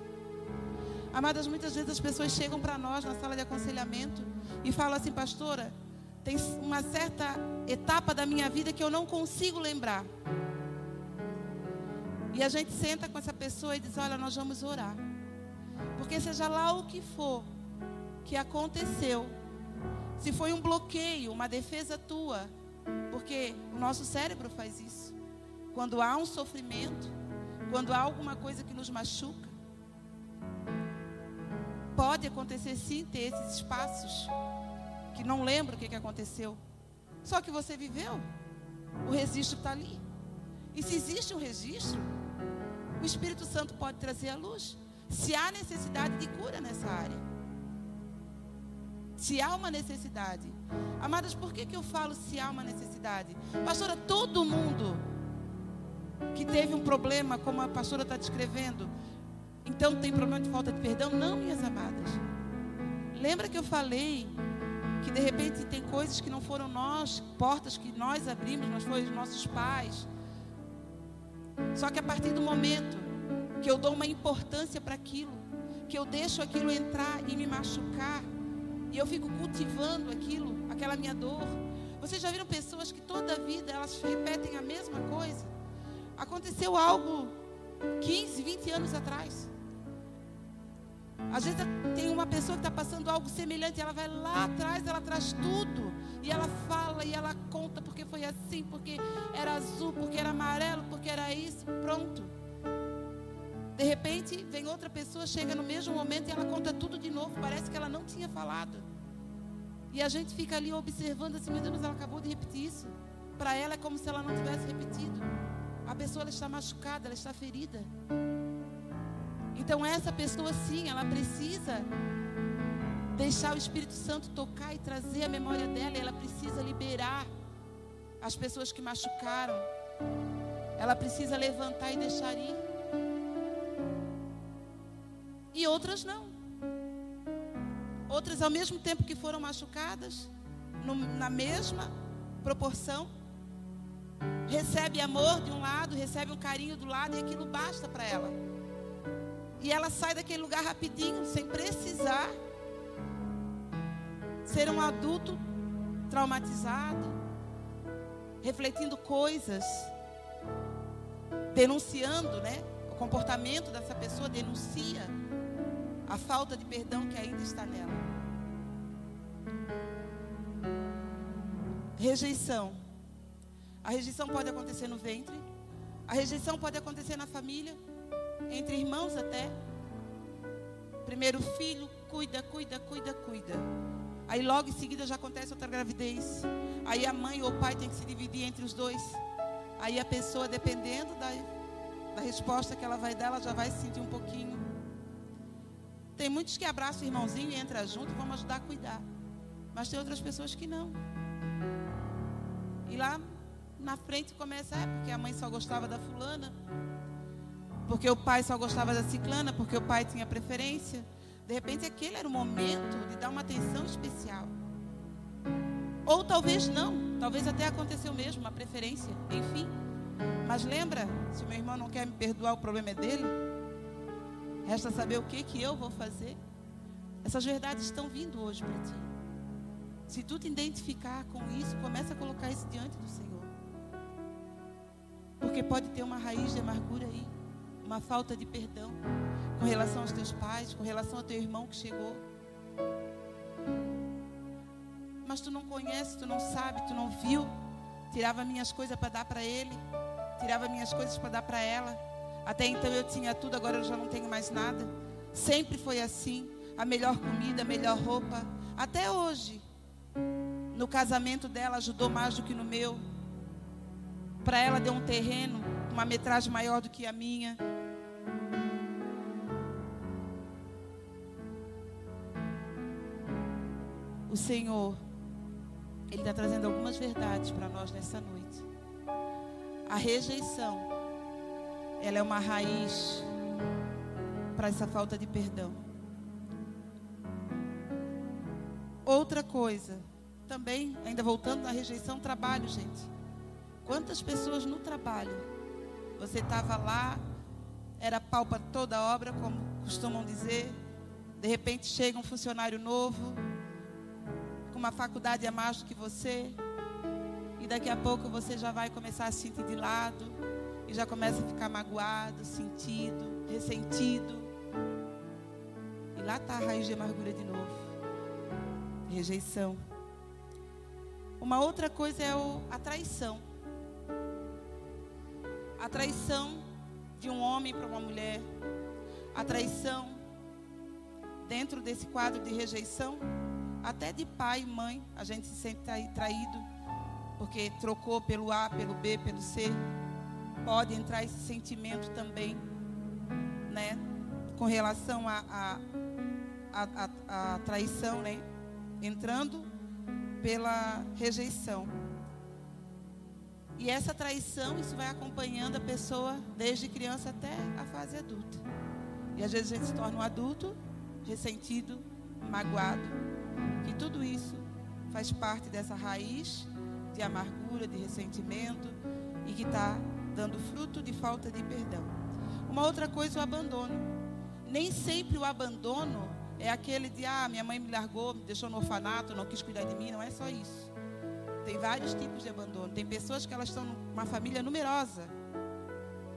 Amadas, muitas vezes as pessoas chegam para nós na sala de aconselhamento e falam assim, pastora, tem uma certa etapa da minha vida que eu não consigo lembrar. E a gente senta com essa pessoa e diz: Olha, nós vamos orar. Porque seja lá o que for que aconteceu, se foi um bloqueio, uma defesa tua, porque o nosso cérebro faz isso. Quando há um sofrimento, quando há alguma coisa que nos machuca, pode acontecer sim ter esses espaços que não lembra o que, que aconteceu. Só que você viveu, o registro está ali. E se existe um registro, o Espírito Santo pode trazer a luz. Se há necessidade de cura nessa área. Se há uma necessidade. Amadas, por que, que eu falo se há uma necessidade? Pastora, todo mundo que teve um problema, como a pastora está descrevendo, então tem problema de falta de perdão? Não, minhas amadas. Lembra que eu falei que de repente tem coisas que não foram nós, portas que nós abrimos, mas foram os nossos pais, só que a partir do momento que eu dou uma importância para aquilo, que eu deixo aquilo entrar e me machucar, e eu fico cultivando aquilo, aquela minha dor. Vocês já viram pessoas que toda a vida elas repetem a mesma coisa? Aconteceu algo 15, 20 anos atrás. Às vezes tem uma pessoa que está passando algo semelhante, ela vai lá atrás, ela traz tudo. E ela fala e ela conta porque foi assim, porque era azul, porque era amarelo, porque era isso, pronto. De repente, vem outra pessoa, chega no mesmo momento e ela conta tudo de novo. Parece que ela não tinha falado. E a gente fica ali observando assim, meu Deus, ela acabou de repetir isso. Para ela é como se ela não tivesse repetido. A pessoa está machucada, ela está ferida. Então essa pessoa sim, ela precisa deixar o Espírito Santo tocar e trazer a memória dela, ela precisa liberar as pessoas que machucaram. Ela precisa levantar e deixar ir. E outras não. Outras, ao mesmo tempo que foram machucadas, no, na mesma proporção, recebe amor de um lado, recebe um carinho do lado, e aquilo basta para ela. E ela sai daquele lugar rapidinho, sem precisar ser um adulto traumatizado, refletindo coisas, denunciando, né? O comportamento dessa pessoa denuncia a falta de perdão que ainda está nela. Rejeição. A rejeição pode acontecer no ventre, a rejeição pode acontecer na família entre irmãos até. Primeiro filho, cuida, cuida, cuida, cuida. Aí logo em seguida já acontece outra gravidez. Aí a mãe ou o pai tem que se dividir entre os dois. Aí a pessoa, dependendo da, da resposta que ela vai dar, ela já vai se sentir um pouquinho. Tem muitos que abraçam o irmãozinho e entram junto vão ajudar a cuidar. Mas tem outras pessoas que não. E lá na frente começa, é porque a mãe só gostava da fulana porque o pai só gostava da ciclana, porque o pai tinha preferência. De repente, aquele era o momento de dar uma atenção especial. Ou talvez não, talvez até aconteceu mesmo, uma preferência, enfim. Mas lembra, se meu irmão não quer me perdoar, o problema é dele. Resta saber o que, que eu vou fazer. Essas verdades estão vindo hoje para ti. Se tu te identificar com isso, começa a colocar isso diante do Senhor. Porque pode ter uma raiz de amargura aí uma falta de perdão com relação aos teus pais, com relação ao teu irmão que chegou. Mas tu não conhece, tu não sabe, tu não viu. Tirava minhas coisas para dar para ele, tirava minhas coisas para dar para ela. Até então eu tinha tudo, agora eu já não tenho mais nada. Sempre foi assim. A melhor comida, a melhor roupa. Até hoje. No casamento dela ajudou mais do que no meu. Para ela deu um terreno, uma metragem maior do que a minha. o Senhor, Ele está trazendo algumas verdades para nós nessa noite. A rejeição, ela é uma raiz para essa falta de perdão. Outra coisa, também, ainda voltando na rejeição, trabalho, gente. Quantas pessoas no trabalho, você estava lá, era pau para toda obra, como costumam dizer. De repente chega um funcionário novo, com uma faculdade a mais do que você, e daqui a pouco você já vai começar a se sentir de lado, e já começa a ficar magoado, sentido, ressentido. E lá está a raiz de amargura de novo. Rejeição. Uma outra coisa é a traição. A traição de um homem para uma mulher. A traição dentro desse quadro de rejeição, até de pai e mãe, a gente se sente traído, porque trocou pelo A, pelo B, pelo C. Pode entrar esse sentimento também, né? Com relação à a, a, a, a, traição, né? Entrando pela rejeição. E essa traição, isso vai acompanhando a pessoa desde criança até a fase adulta. E às vezes a gente se torna um adulto ressentido, magoado. Que tudo isso faz parte dessa raiz de amargura, de ressentimento e que está dando fruto de falta de perdão. Uma outra coisa, o abandono. Nem sempre o abandono é aquele de, ah, minha mãe me largou, me deixou no orfanato, não quis cuidar de mim. Não é só isso. Tem vários tipos de abandono. Tem pessoas que elas estão numa família numerosa,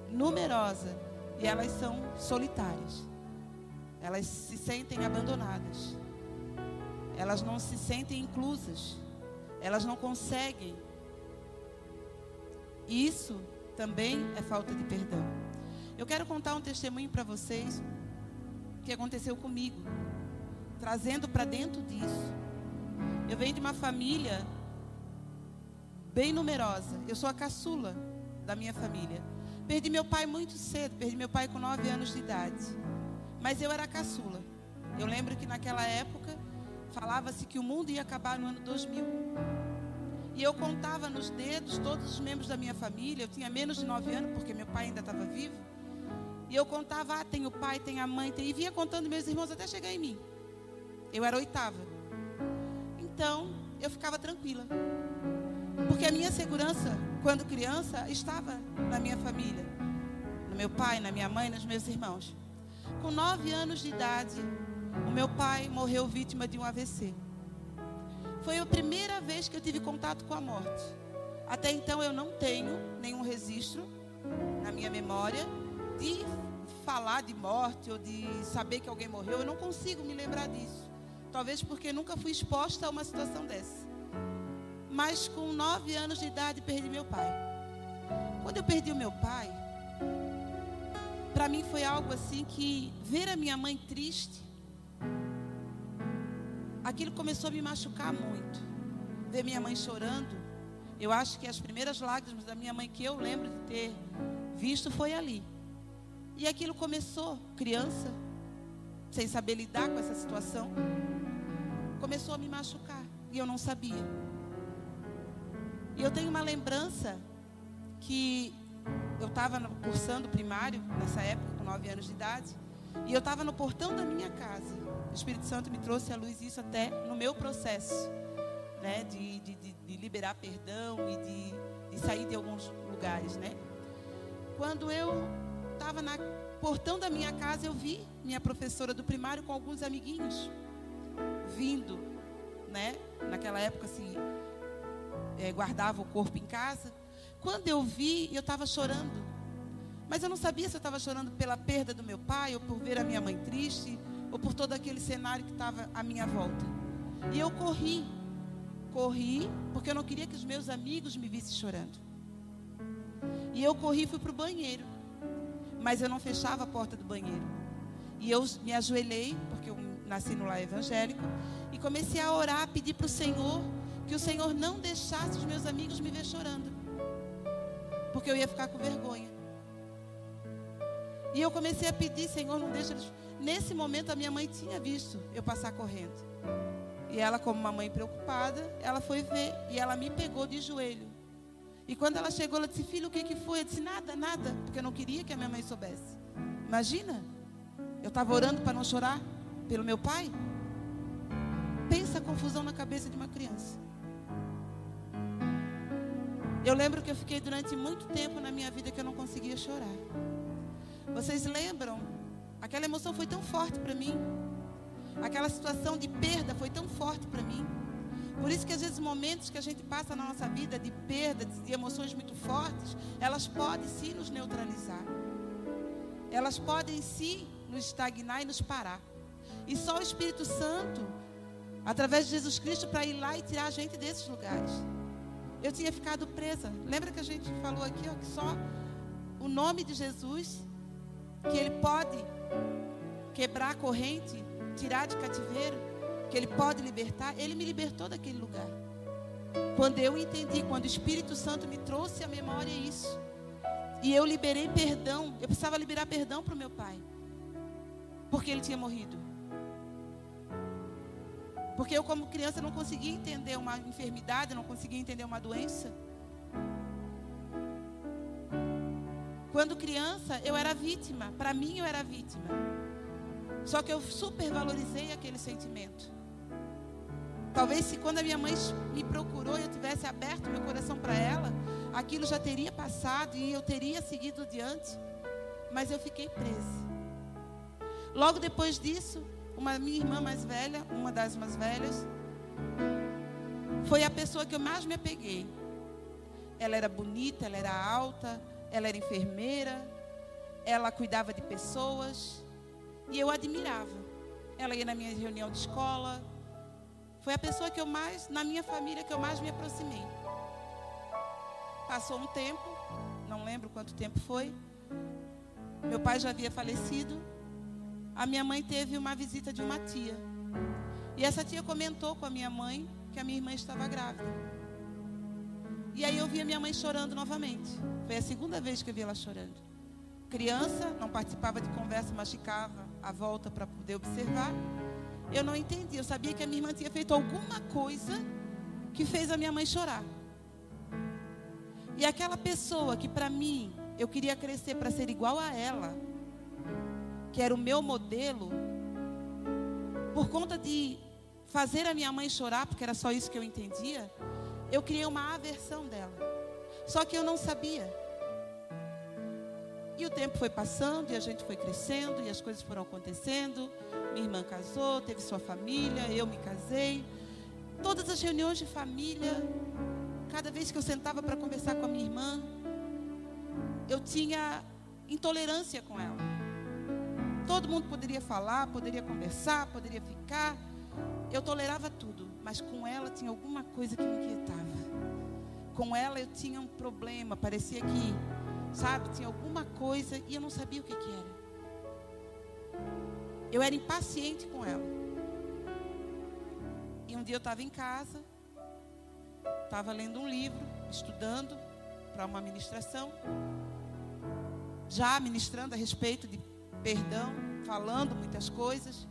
numerosa, e elas são solitárias. Elas se sentem abandonadas. Elas não se sentem inclusas. Elas não conseguem. Isso também é falta de perdão. Eu quero contar um testemunho para vocês que aconteceu comigo, trazendo para dentro disso. Eu venho de uma família bem numerosa. Eu sou a caçula da minha família. Perdi meu pai muito cedo, perdi meu pai com nove anos de idade. Mas eu era a caçula. Eu lembro que naquela época falava-se que o mundo ia acabar no ano 2000. E eu contava nos dedos todos os membros da minha família. Eu tinha menos de nove anos, porque meu pai ainda estava vivo. E eu contava, ah, tem o pai, tem a mãe, tem... e vinha contando meus irmãos até chegar em mim. Eu era oitava. Então, eu ficava tranquila. Porque a minha segurança, quando criança, estava na minha família, no meu pai, na minha mãe, nos meus irmãos. Com nove anos de idade, o meu pai morreu vítima de um AVC. Foi a primeira vez que eu tive contato com a morte. Até então eu não tenho nenhum registro na minha memória de falar de morte ou de saber que alguém morreu. Eu não consigo me lembrar disso. Talvez porque nunca fui exposta a uma situação dessa mas com nove anos de idade perdi meu pai. Quando eu perdi o meu pai, para mim foi algo assim que ver a minha mãe triste, aquilo começou a me machucar muito. Ver minha mãe chorando, eu acho que as primeiras lágrimas da minha mãe que eu lembro de ter visto foi ali. E aquilo começou, criança, sem saber lidar com essa situação, começou a me machucar e eu não sabia. E eu tenho uma lembrança que eu estava cursando primário, nessa época, com nove anos de idade, e eu estava no portão da minha casa. O Espírito Santo me trouxe à luz isso até no meu processo, né, de, de, de, de liberar perdão e de, de sair de alguns lugares, né. Quando eu estava no portão da minha casa, eu vi minha professora do primário com alguns amiguinhos vindo, né, naquela época assim, é, guardava o corpo em casa. Quando eu vi, eu estava chorando. Mas eu não sabia se eu estava chorando pela perda do meu pai, ou por ver a minha mãe triste, ou por todo aquele cenário que estava à minha volta. E eu corri. Corri, porque eu não queria que os meus amigos me vissem chorando. E eu corri e fui para o banheiro. Mas eu não fechava a porta do banheiro. E eu me ajoelhei, porque eu nasci no lar evangélico, e comecei a orar, pedir para o Senhor que o Senhor não deixasse os meus amigos me ver chorando, porque eu ia ficar com vergonha. E eu comecei a pedir, Senhor, não deixa eles. Nesse momento a minha mãe tinha visto eu passar correndo. E ela, como uma mãe preocupada, ela foi ver e ela me pegou de joelho. E quando ela chegou, ela disse: Filho, o que, que foi? Eu disse: Nada, nada, porque eu não queria que a minha mãe soubesse. Imagina, eu estava orando para não chorar pelo meu pai. Pensa a confusão na cabeça de uma criança. Eu lembro que eu fiquei durante muito tempo na minha vida que eu não conseguia chorar. Vocês lembram? Aquela emoção foi tão forte para mim. Aquela situação de perda foi tão forte para mim. Por isso que às vezes momentos que a gente passa na nossa vida de perda, de emoções muito fortes, elas podem sim nos neutralizar. Elas podem sim nos estagnar e nos parar. E só o Espírito Santo, através de Jesus Cristo, para ir lá e tirar a gente desses lugares. Eu tinha ficado presa. Lembra que a gente falou aqui, ó, que só o nome de Jesus, que ele pode quebrar a corrente, tirar de cativeiro, que Ele pode libertar, Ele me libertou daquele lugar. Quando eu entendi, quando o Espírito Santo me trouxe à memória isso, e eu liberei perdão, eu precisava liberar perdão para o meu pai, porque ele tinha morrido. Porque eu, como criança, não conseguia entender uma enfermidade, não conseguia entender uma doença. Quando criança, eu era vítima. Para mim, eu era vítima. Só que eu supervalorizei aquele sentimento. Talvez se quando a minha mãe me procurou e eu tivesse aberto meu coração para ela, aquilo já teria passado e eu teria seguido adiante. Mas eu fiquei presa. Logo depois disso, uma minha irmã mais velha, uma das mais velhas, foi a pessoa que eu mais me apeguei. Ela era bonita, ela era alta, ela era enfermeira, ela cuidava de pessoas e eu admirava. Ela ia na minha reunião de escola, foi a pessoa que eu mais, na minha família, que eu mais me aproximei. Passou um tempo, não lembro quanto tempo foi. Meu pai já havia falecido. A minha mãe teve uma visita de uma tia. E essa tia comentou com a minha mãe que a minha irmã estava grávida. E aí eu vi a minha mãe chorando novamente. Foi a segunda vez que eu vi ela chorando. Criança, não participava de conversa, mas ficava à volta para poder observar. Eu não entendi. Eu sabia que a minha irmã tinha feito alguma coisa que fez a minha mãe chorar. E aquela pessoa que para mim eu queria crescer para ser igual a ela, que era o meu modelo, por conta de fazer a minha mãe chorar, porque era só isso que eu entendia, eu criei uma aversão dela. Só que eu não sabia. E o tempo foi passando e a gente foi crescendo e as coisas foram acontecendo. Minha irmã casou, teve sua família, eu me casei. Todas as reuniões de família, cada vez que eu sentava para conversar com a minha irmã, eu tinha intolerância com ela. Todo mundo poderia falar, poderia conversar, poderia ficar. Eu tolerava tudo, mas com ela tinha alguma coisa que me inquietava. Com ela eu tinha um problema, parecia que sabe? Tinha alguma coisa e eu não sabia o que, que era. Eu era impaciente com ela. E um dia eu estava em casa, estava lendo um livro, estudando para uma ministração, já ministrando a respeito de perdão, falando muitas coisas.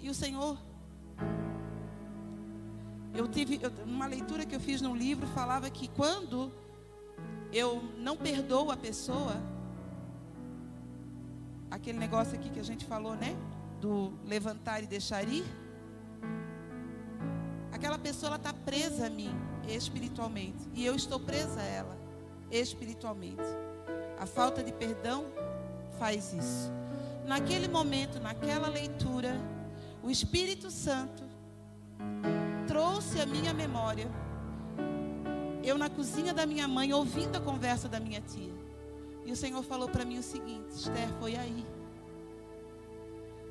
E o Senhor, eu tive, eu, uma leitura que eu fiz num livro, falava que quando eu não perdoo a pessoa, aquele negócio aqui que a gente falou, né? Do levantar e deixar ir. Aquela pessoa ela está presa a mim espiritualmente e eu estou presa a ela espiritualmente. A falta de perdão faz isso. Naquele momento, naquela leitura, o Espírito Santo trouxe a minha memória eu na cozinha da minha mãe, ouvindo a conversa da minha tia. E o Senhor falou para mim o seguinte: Esther, foi aí.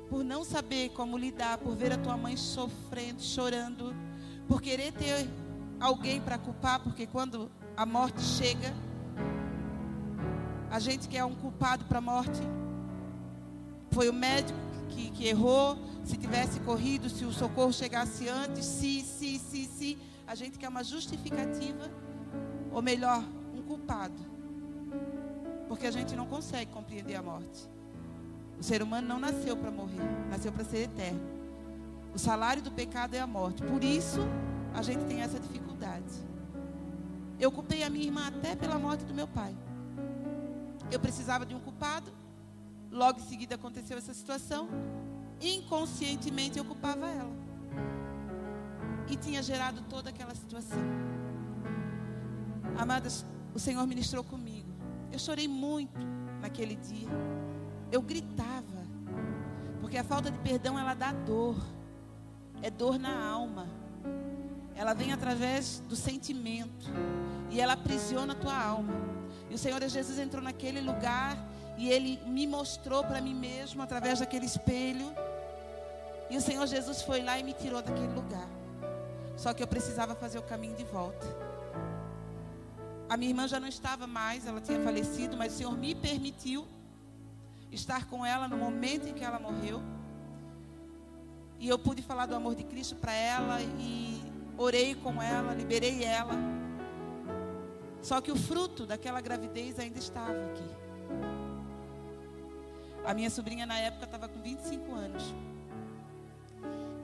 Por não saber como lidar, por ver a tua mãe sofrendo, chorando, por querer ter alguém para culpar, porque quando a morte chega, a gente quer um culpado para a morte. Foi o médico que, que, errou. Se tivesse corrido, se o socorro chegasse antes, se, se, se, se. A gente quer uma justificativa ou melhor, um culpado. Porque a gente não consegue compreender a morte. O ser humano não nasceu para morrer, nasceu para ser eterno. O salário do pecado é a morte. Por isso, a gente tem essa dificuldade. Eu culpei a minha irmã até pela morte do meu pai. Eu precisava de um culpado. Logo em seguida aconteceu essa situação. Inconscientemente eu culpava ela. E tinha gerado toda aquela situação. Amadas, o Senhor ministrou comigo. Eu chorei muito naquele dia. Eu gritava. Porque a falta de perdão ela dá dor. É dor na alma. Ela vem através do sentimento e ela aprisiona a tua alma. E o Senhor Jesus entrou naquele lugar e ele me mostrou para mim mesmo através daquele espelho. E o Senhor Jesus foi lá e me tirou daquele lugar. Só que eu precisava fazer o caminho de volta. A minha irmã já não estava mais, ela tinha falecido, mas o Senhor me permitiu estar com ela no momento em que ela morreu. E eu pude falar do amor de Cristo para ela e orei com ela, liberei ela. Só que o fruto daquela gravidez ainda estava aqui. A minha sobrinha na época estava com 25 anos.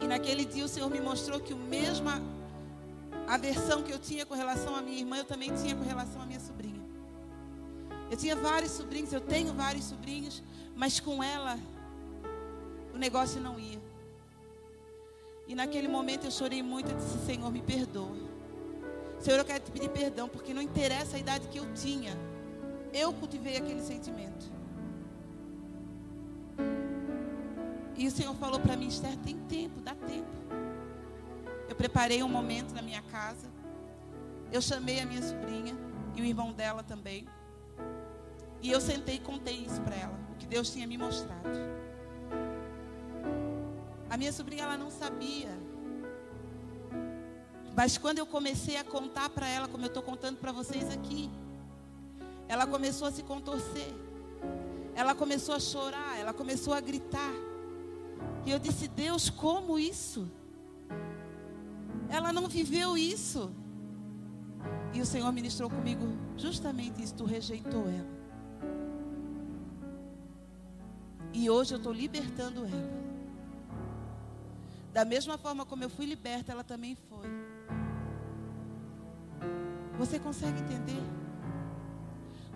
E naquele dia o Senhor me mostrou que o mesma aversão que eu tinha com relação à minha irmã, eu também tinha com relação à minha sobrinha. Eu tinha vários sobrinhos, eu tenho vários sobrinhos, mas com ela o negócio não ia. E naquele momento eu chorei muito e disse: Senhor, me perdoa. Senhor, eu quero te pedir perdão, porque não interessa a idade que eu tinha, eu cultivei aquele sentimento. E o Senhor falou para mim, Esther, tem tempo, dá tempo. Eu preparei um momento na minha casa. Eu chamei a minha sobrinha e o irmão dela também. E eu sentei e contei isso para ela, o que Deus tinha me mostrado. A minha sobrinha ela não sabia. Mas quando eu comecei a contar para ela, como eu estou contando para vocês aqui, ela começou a se contorcer. Ela começou a chorar, ela começou a gritar. E eu disse: Deus, como isso? Ela não viveu isso. E o Senhor ministrou comigo justamente isso: tu rejeitou ela. E hoje eu estou libertando ela. Da mesma forma como eu fui liberta, ela também foi. Você consegue entender?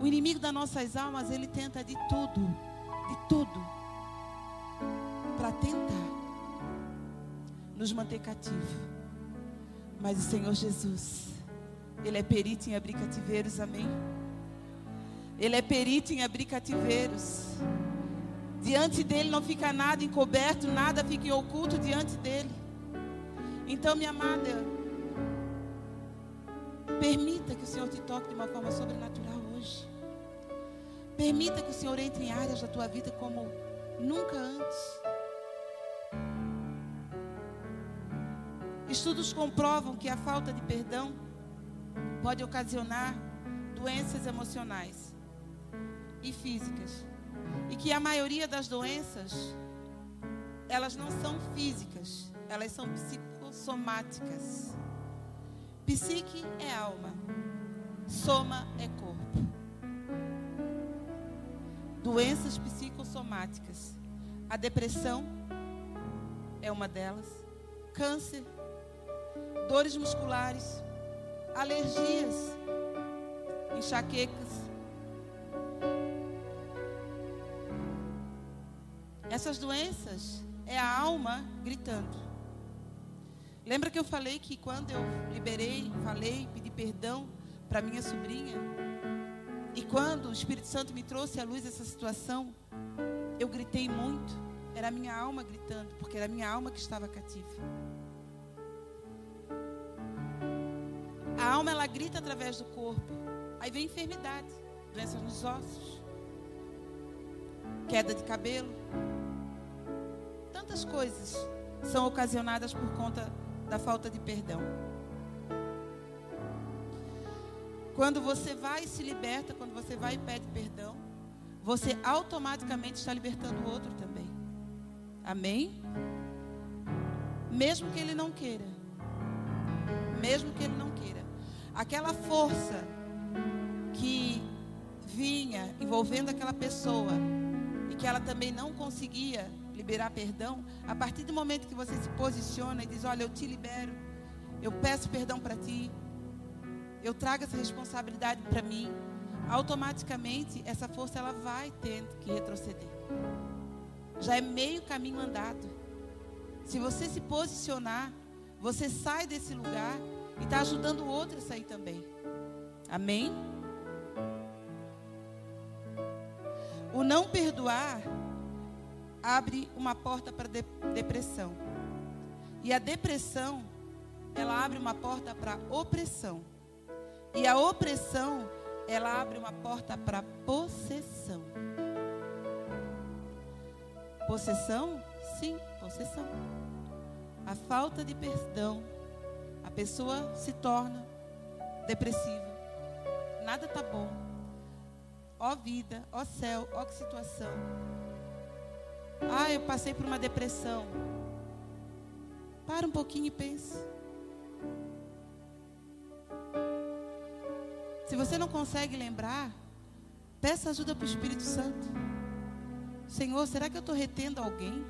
O inimigo das nossas almas, ele tenta de tudo, de tudo para tentar nos manter cativos. Mas o Senhor Jesus, Ele é perito em abrir cativeiros, amém? Ele é perito em abrir cativeiros. Diante dele não fica nada encoberto, nada fica oculto diante dele. Então, minha amada, permita que o Senhor te toque de uma forma sobrenatural hoje. Permita que o Senhor entre em áreas da tua vida como nunca antes. Estudos comprovam que a falta de perdão pode ocasionar doenças emocionais e físicas. E que a maioria das doenças, elas não são físicas, elas são psicossomáticas. Psique é alma, soma é corpo. Doenças psicossomáticas. A depressão é uma delas. Câncer dores musculares, alergias, enxaquecas. Essas doenças é a alma gritando. Lembra que eu falei que quando eu liberei, falei, pedi perdão para minha sobrinha, e quando o Espírito Santo me trouxe à luz essa situação, eu gritei muito. Era a minha alma gritando, porque era a minha alma que estava cativa. A alma ela grita através do corpo. Aí vem enfermidade, doenças nos ossos, queda de cabelo. Tantas coisas são ocasionadas por conta da falta de perdão. Quando você vai e se liberta, quando você vai e pede perdão, você automaticamente está libertando o outro também. Amém? Mesmo que ele não queira. Mesmo que ele não queira aquela força que vinha envolvendo aquela pessoa e que ela também não conseguia liberar perdão, a partir do momento que você se posiciona e diz: Olha, eu te libero, eu peço perdão para ti, eu trago essa responsabilidade para mim, automaticamente essa força ela vai tendo que retroceder. Já é meio caminho andado. Se você se posicionar, você sai desse lugar e está ajudando o outro a sair também. Amém? O não perdoar abre uma porta para de depressão. E a depressão, ela abre uma porta para opressão. E a opressão, ela abre uma porta para possessão. Possessão? Sim, possessão. A falta de perdão, a pessoa se torna depressiva. Nada tá bom. Ó vida, ó céu, ó que situação. Ah, eu passei por uma depressão. Para um pouquinho e pense. Se você não consegue lembrar, peça ajuda para o Espírito Santo. Senhor, será que eu estou retendo alguém?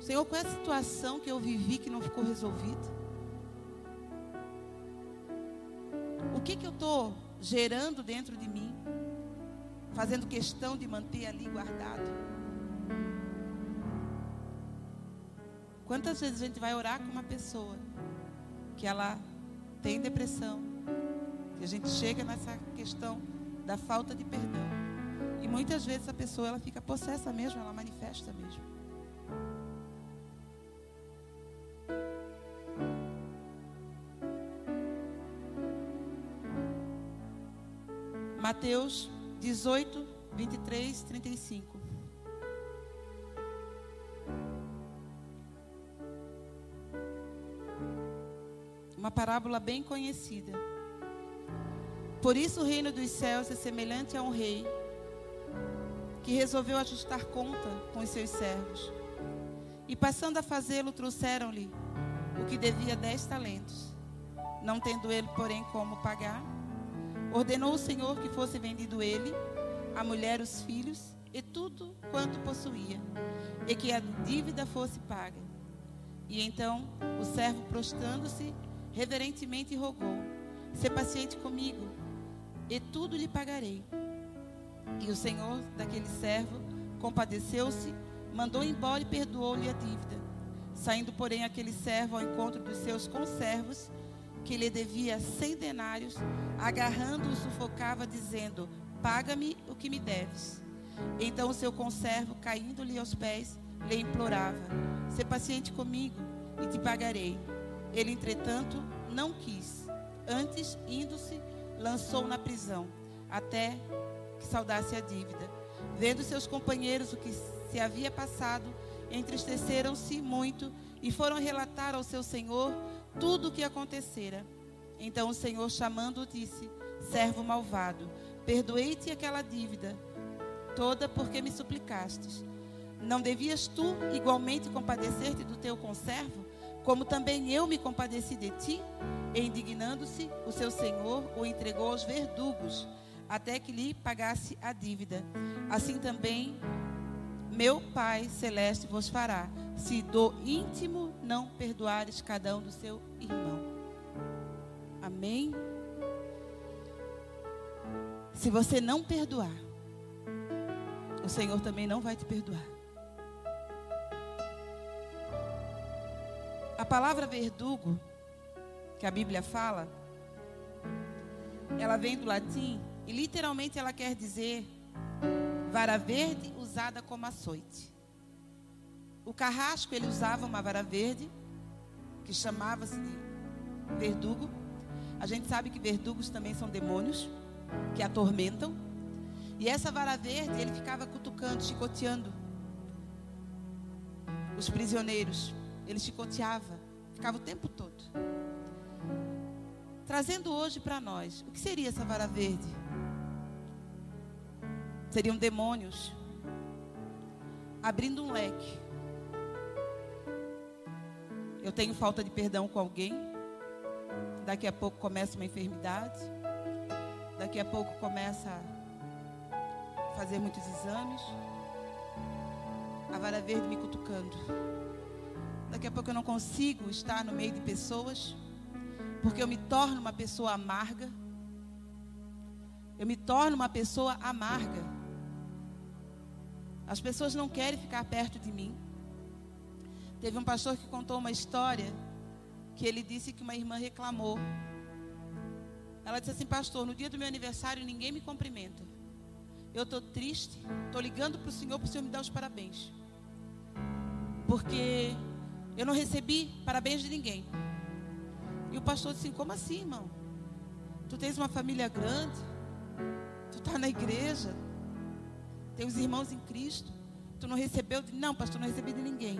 Senhor, qual é a situação que eu vivi que não ficou resolvida? O que, que eu estou gerando dentro de mim? Fazendo questão de manter ali guardado? Quantas vezes a gente vai orar com uma pessoa que ela tem depressão, que a gente chega nessa questão da falta de perdão. E muitas vezes a pessoa ela fica possessa mesmo, ela manifesta mesmo. Mateus 18, 23, 35. Uma parábola bem conhecida. Por isso o reino dos céus é semelhante a um rei que resolveu ajustar conta com os seus servos. E passando a fazê-lo, trouxeram-lhe o que devia dez talentos. Não tendo ele, porém, como pagar, ordenou o Senhor que fosse vendido ele, a mulher, os filhos e tudo quanto possuía, e que a dívida fosse paga. E então o servo, prostrando-se, reverentemente rogou: "Se paciente comigo, e tudo lhe pagarei. E o senhor daquele servo compadeceu-se, mandou embora e perdoou-lhe a dívida. Saindo, porém, aquele servo ao encontro dos seus conservos, que lhe devia cem denários, agarrando-o, sufocava, dizendo: Paga-me o que me deves. Então o seu conservo, caindo-lhe aos pés, lhe implorava: Se paciente comigo e te pagarei. Ele, entretanto, não quis. Antes, indo-se, lançou na prisão, até que saudasse a dívida. Vendo seus companheiros o que se havia passado, entristeceram-se muito e foram relatar ao seu senhor tudo o que acontecera. Então o senhor, chamando-o, disse: Servo malvado, perdoei-te aquela dívida toda porque me suplicastes. Não devias tu igualmente compadecer-te do teu conservo? como também eu me compadeci de ti, e indignando-se, o seu senhor o entregou aos verdugos, até que lhe pagasse a dívida. Assim também meu Pai celeste vos fará, se do íntimo não perdoares cada um do seu irmão. Amém? Se você não perdoar, o Senhor também não vai te perdoar. A palavra verdugo, que a Bíblia fala, ela vem do latim e literalmente ela quer dizer vara verde usada como açoite. O carrasco ele usava uma vara verde que chamava-se de verdugo. A gente sabe que verdugos também são demônios que atormentam. E essa vara verde ele ficava cutucando, chicoteando os prisioneiros. Ele chicoteava, ficava o tempo todo. Trazendo hoje para nós, o que seria essa vara verde? Seriam demônios abrindo um leque. Eu tenho falta de perdão com alguém. Daqui a pouco começa uma enfermidade. Daqui a pouco começa a fazer muitos exames. A vara verde me cutucando. Daqui a pouco eu não consigo estar no meio de pessoas, porque eu me torno uma pessoa amarga. Eu me torno uma pessoa amarga. As pessoas não querem ficar perto de mim. Teve um pastor que contou uma história que ele disse que uma irmã reclamou. Ela disse assim: Pastor, no dia do meu aniversário ninguém me cumprimenta. eu estou triste, estou ligando para o Senhor para o Senhor me dar os parabéns. Porque eu não recebi parabéns de ninguém. E o pastor disse: Como assim, irmão? Tu tens uma família grande, tu está na igreja, tem os irmãos em Cristo, tu não recebeu? De... Não, pastor, não recebi de ninguém.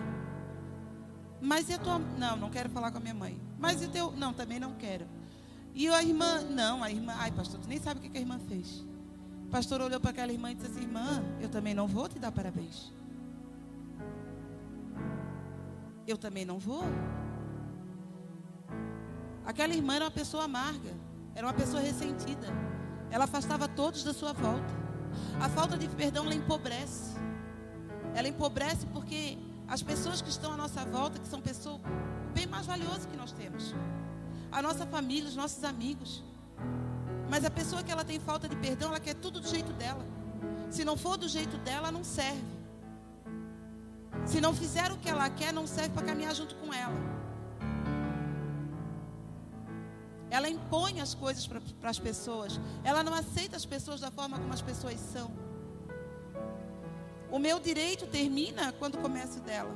Mas e a tua. Não, não quero falar com a minha mãe. Mas e teu. Não, também não quero. E a irmã. Não, a irmã. Ai, pastor, tu nem sabe o que a irmã fez. O pastor olhou para aquela irmã e disse assim: Irmã, eu também não vou te dar parabéns. Eu também não vou. Aquela irmã era uma pessoa amarga, era uma pessoa ressentida. Ela afastava todos da sua volta. A falta de perdão ela empobrece. Ela empobrece porque as pessoas que estão à nossa volta, que são pessoas bem mais valiosas que nós temos, a nossa família, os nossos amigos. Mas a pessoa que ela tem falta de perdão, ela quer tudo do jeito dela. Se não for do jeito dela, não serve. Se não fizer o que ela quer, não serve para caminhar junto com ela. Ela impõe as coisas para as pessoas. Ela não aceita as pessoas da forma como as pessoas são. O meu direito termina quando começo dela.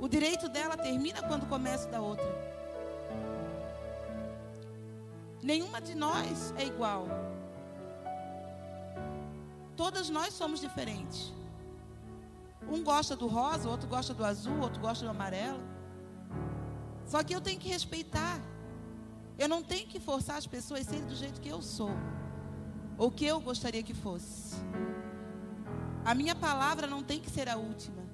O direito dela termina quando começo da outra. Nenhuma de nós é igual. Todas nós somos diferentes. Um gosta do rosa, outro gosta do azul, outro gosta do amarelo. Só que eu tenho que respeitar. Eu não tenho que forçar as pessoas a serem do jeito que eu sou. Ou que eu gostaria que fosse. A minha palavra não tem que ser a última.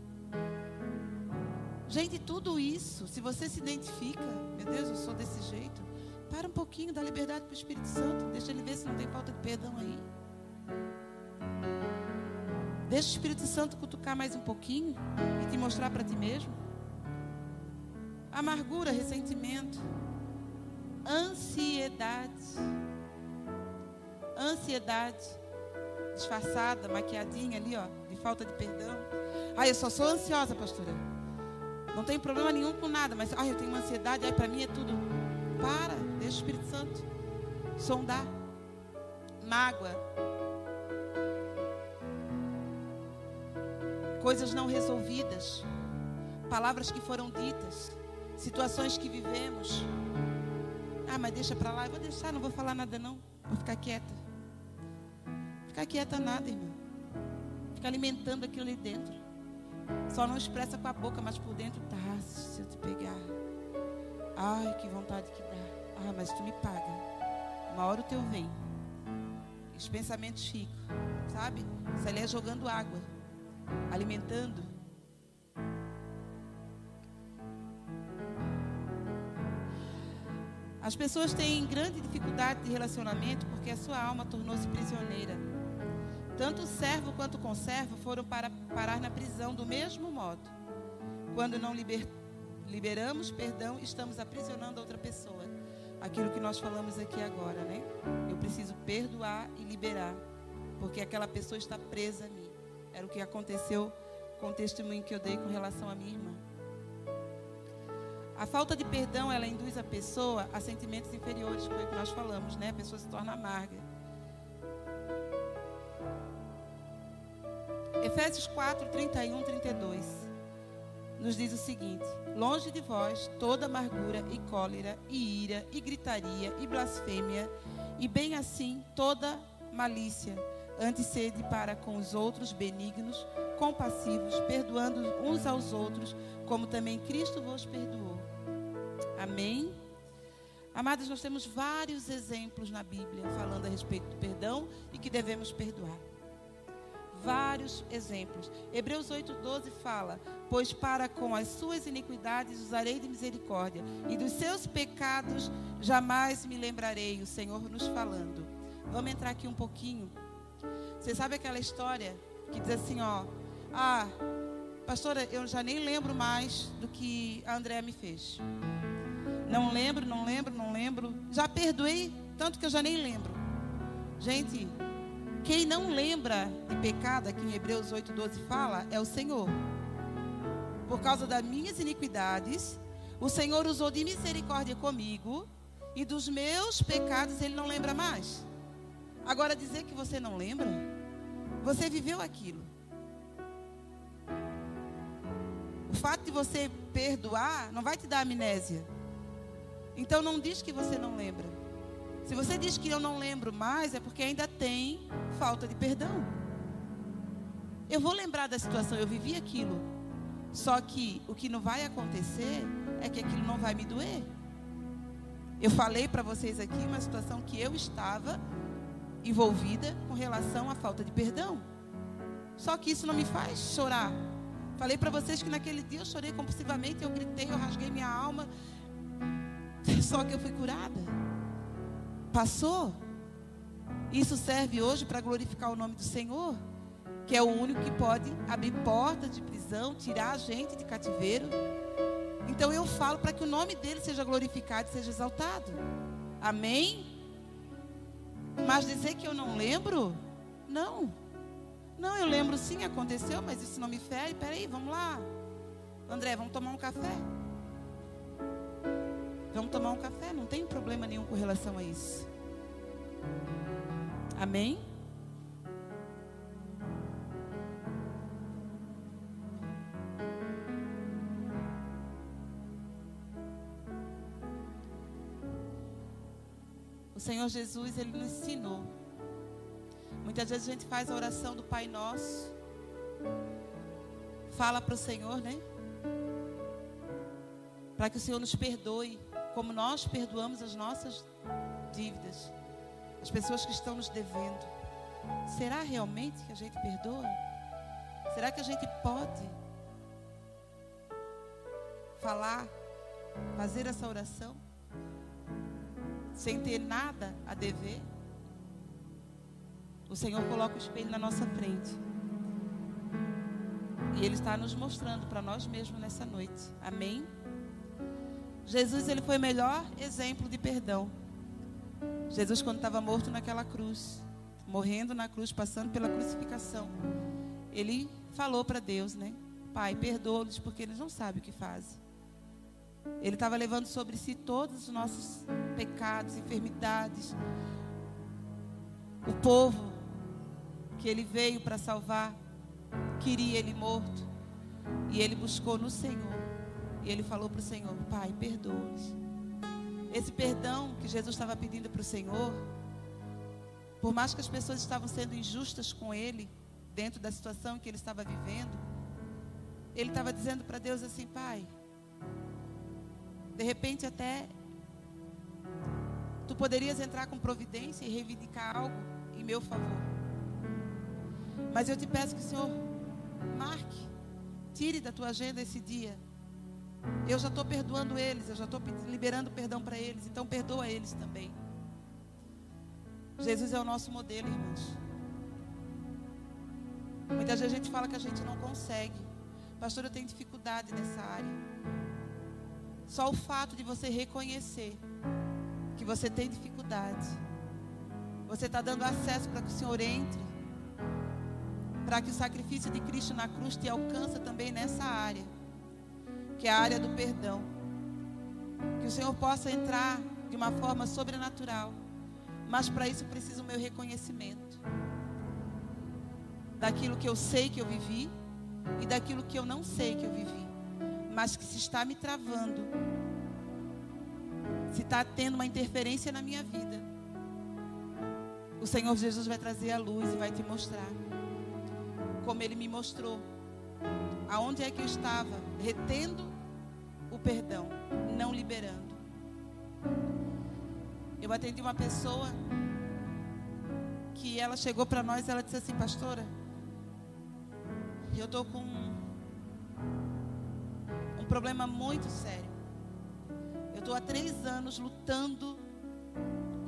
Gente, tudo isso, se você se identifica, meu Deus, eu sou desse jeito, para um pouquinho, dá liberdade para o Espírito Santo, deixa ele ver se não tem falta de perdão aí. Deixa o Espírito Santo cutucar mais um pouquinho e te mostrar para ti mesmo. Amargura, ressentimento, ansiedade. Ansiedade disfarçada, maquiadinha ali, ó, de falta de perdão. Ai, eu só sou ansiosa, pastora. Não tenho problema nenhum com nada, mas ai, eu tenho uma ansiedade, ai, para mim é tudo. Para, deixa o Espírito Santo sondar. Mágoa. Coisas não resolvidas. Palavras que foram ditas. Situações que vivemos. Ah, mas deixa para lá. Eu vou deixar, não vou falar nada não. Vou ficar quieta. Ficar quieta nada, irmão. Fica alimentando aquilo ali dentro. Só não expressa com a boca, mas por dentro tá. Se eu te pegar. Ai, que vontade que dá. Ah, mas tu me paga. Uma hora o teu vem. Os pensamentos ficam. Sabe? Isso ali é jogando água. Alimentando. As pessoas têm grande dificuldade de relacionamento porque a sua alma tornou-se prisioneira. Tanto o servo quanto o conservo foram para parar na prisão do mesmo modo. Quando não liber, liberamos perdão, estamos aprisionando outra pessoa. Aquilo que nós falamos aqui agora, né? Eu preciso perdoar e liberar, porque aquela pessoa está presa a mim. Era o que aconteceu com o testemunho que eu dei com relação à minha irmã. A falta de perdão, ela induz a pessoa a sentimentos inferiores, foi o que nós falamos, né? A pessoa se torna amarga. Efésios 4, 31, 32 nos diz o seguinte: Longe de vós toda amargura e cólera e ira e gritaria e blasfêmia, e bem assim toda malícia. Antes sede para com os outros benignos, compassivos, perdoando uns aos outros, como também Cristo vos perdoou. Amém? Amados, nós temos vários exemplos na Bíblia falando a respeito do perdão e que devemos perdoar vários exemplos. Hebreus 8,12 fala: Pois para com as suas iniquidades usarei de misericórdia, e dos seus pecados jamais me lembrarei. O Senhor nos falando. Vamos entrar aqui um pouquinho. Você sabe aquela história que diz assim: Ó, ah, pastora, eu já nem lembro mais do que a Andréa me fez. Não lembro, não lembro, não lembro. Já perdoei, tanto que eu já nem lembro. Gente, quem não lembra de pecado, aqui em Hebreus 8,12 fala, é o Senhor. Por causa das minhas iniquidades, o Senhor usou de misericórdia comigo, e dos meus pecados ele não lembra mais. Agora, dizer que você não lembra, Você viveu aquilo. O fato de você perdoar não vai te dar amnésia. Então não diz que você não lembra. Se você diz que eu não lembro mais, é porque ainda tem falta de perdão. Eu vou lembrar da situação, eu vivi aquilo. Só que o que não vai acontecer é que aquilo não vai me doer. Eu falei para vocês aqui uma situação que eu estava envolvida com relação à falta de perdão. Só que isso não me faz chorar. Falei para vocês que naquele dia eu chorei compulsivamente, eu gritei, eu rasguei minha alma. Só que eu fui curada. Passou. Isso serve hoje para glorificar o nome do Senhor, que é o único que pode abrir portas de prisão, tirar a gente de cativeiro. Então eu falo para que o nome dele seja glorificado e seja exaltado. Amém? Mas dizer que eu não lembro? Não. Não, eu lembro sim, aconteceu, mas isso não me fere. Peraí, vamos lá. André, vamos tomar um café? Vamos tomar um café, não tem problema nenhum com relação a isso. Amém? O Senhor Jesus, Ele nos ensinou. Muitas vezes a gente faz a oração do Pai Nosso. Fala para o Senhor, né? Para que o Senhor nos perdoe, como nós perdoamos as nossas dívidas, as pessoas que estão nos devendo. Será realmente que a gente perdoa? Será que a gente pode falar, fazer essa oração? sem ter nada a dever, o Senhor coloca o espelho na nossa frente. E Ele está nos mostrando para nós mesmos nessa noite. Amém? Jesus, Ele foi o melhor exemplo de perdão. Jesus, quando estava morto naquela cruz, morrendo na cruz, passando pela crucificação, Ele falou para Deus, né? Pai, perdoa-los porque eles não sabem o que fazem. Ele estava levando sobre si todos os nossos pecados, enfermidades. O povo que ele veio para salvar queria ele morto. E ele buscou no Senhor. E ele falou para o Senhor: Pai, perdoa-os. Esse perdão que Jesus estava pedindo para o Senhor, por mais que as pessoas estavam sendo injustas com ele, dentro da situação que ele estava vivendo, ele estava dizendo para Deus assim: Pai, de repente até tu poderias entrar com providência e reivindicar algo em meu favor. Mas eu te peço que o Senhor marque, tire da tua agenda esse dia. Eu já estou perdoando eles, eu já estou liberando perdão para eles, então perdoa eles também. Jesus é o nosso modelo, irmãos. Muitas vezes a gente fala que a gente não consegue. Pastor, eu tenho dificuldade nessa área. Só o fato de você reconhecer que você tem dificuldade, você está dando acesso para que o Senhor entre, para que o sacrifício de Cristo na cruz te alcance também nessa área, que é a área do perdão. Que o Senhor possa entrar de uma forma sobrenatural, mas para isso precisa o meu reconhecimento. Daquilo que eu sei que eu vivi e daquilo que eu não sei que eu vivi. Mas que se está me travando, se está tendo uma interferência na minha vida, o Senhor Jesus vai trazer a luz e vai te mostrar, como Ele me mostrou, aonde é que eu estava retendo o perdão, não liberando. Eu atendi uma pessoa que ela chegou para nós, ela disse assim, pastora, eu estou com problema muito sério. Eu estou há três anos lutando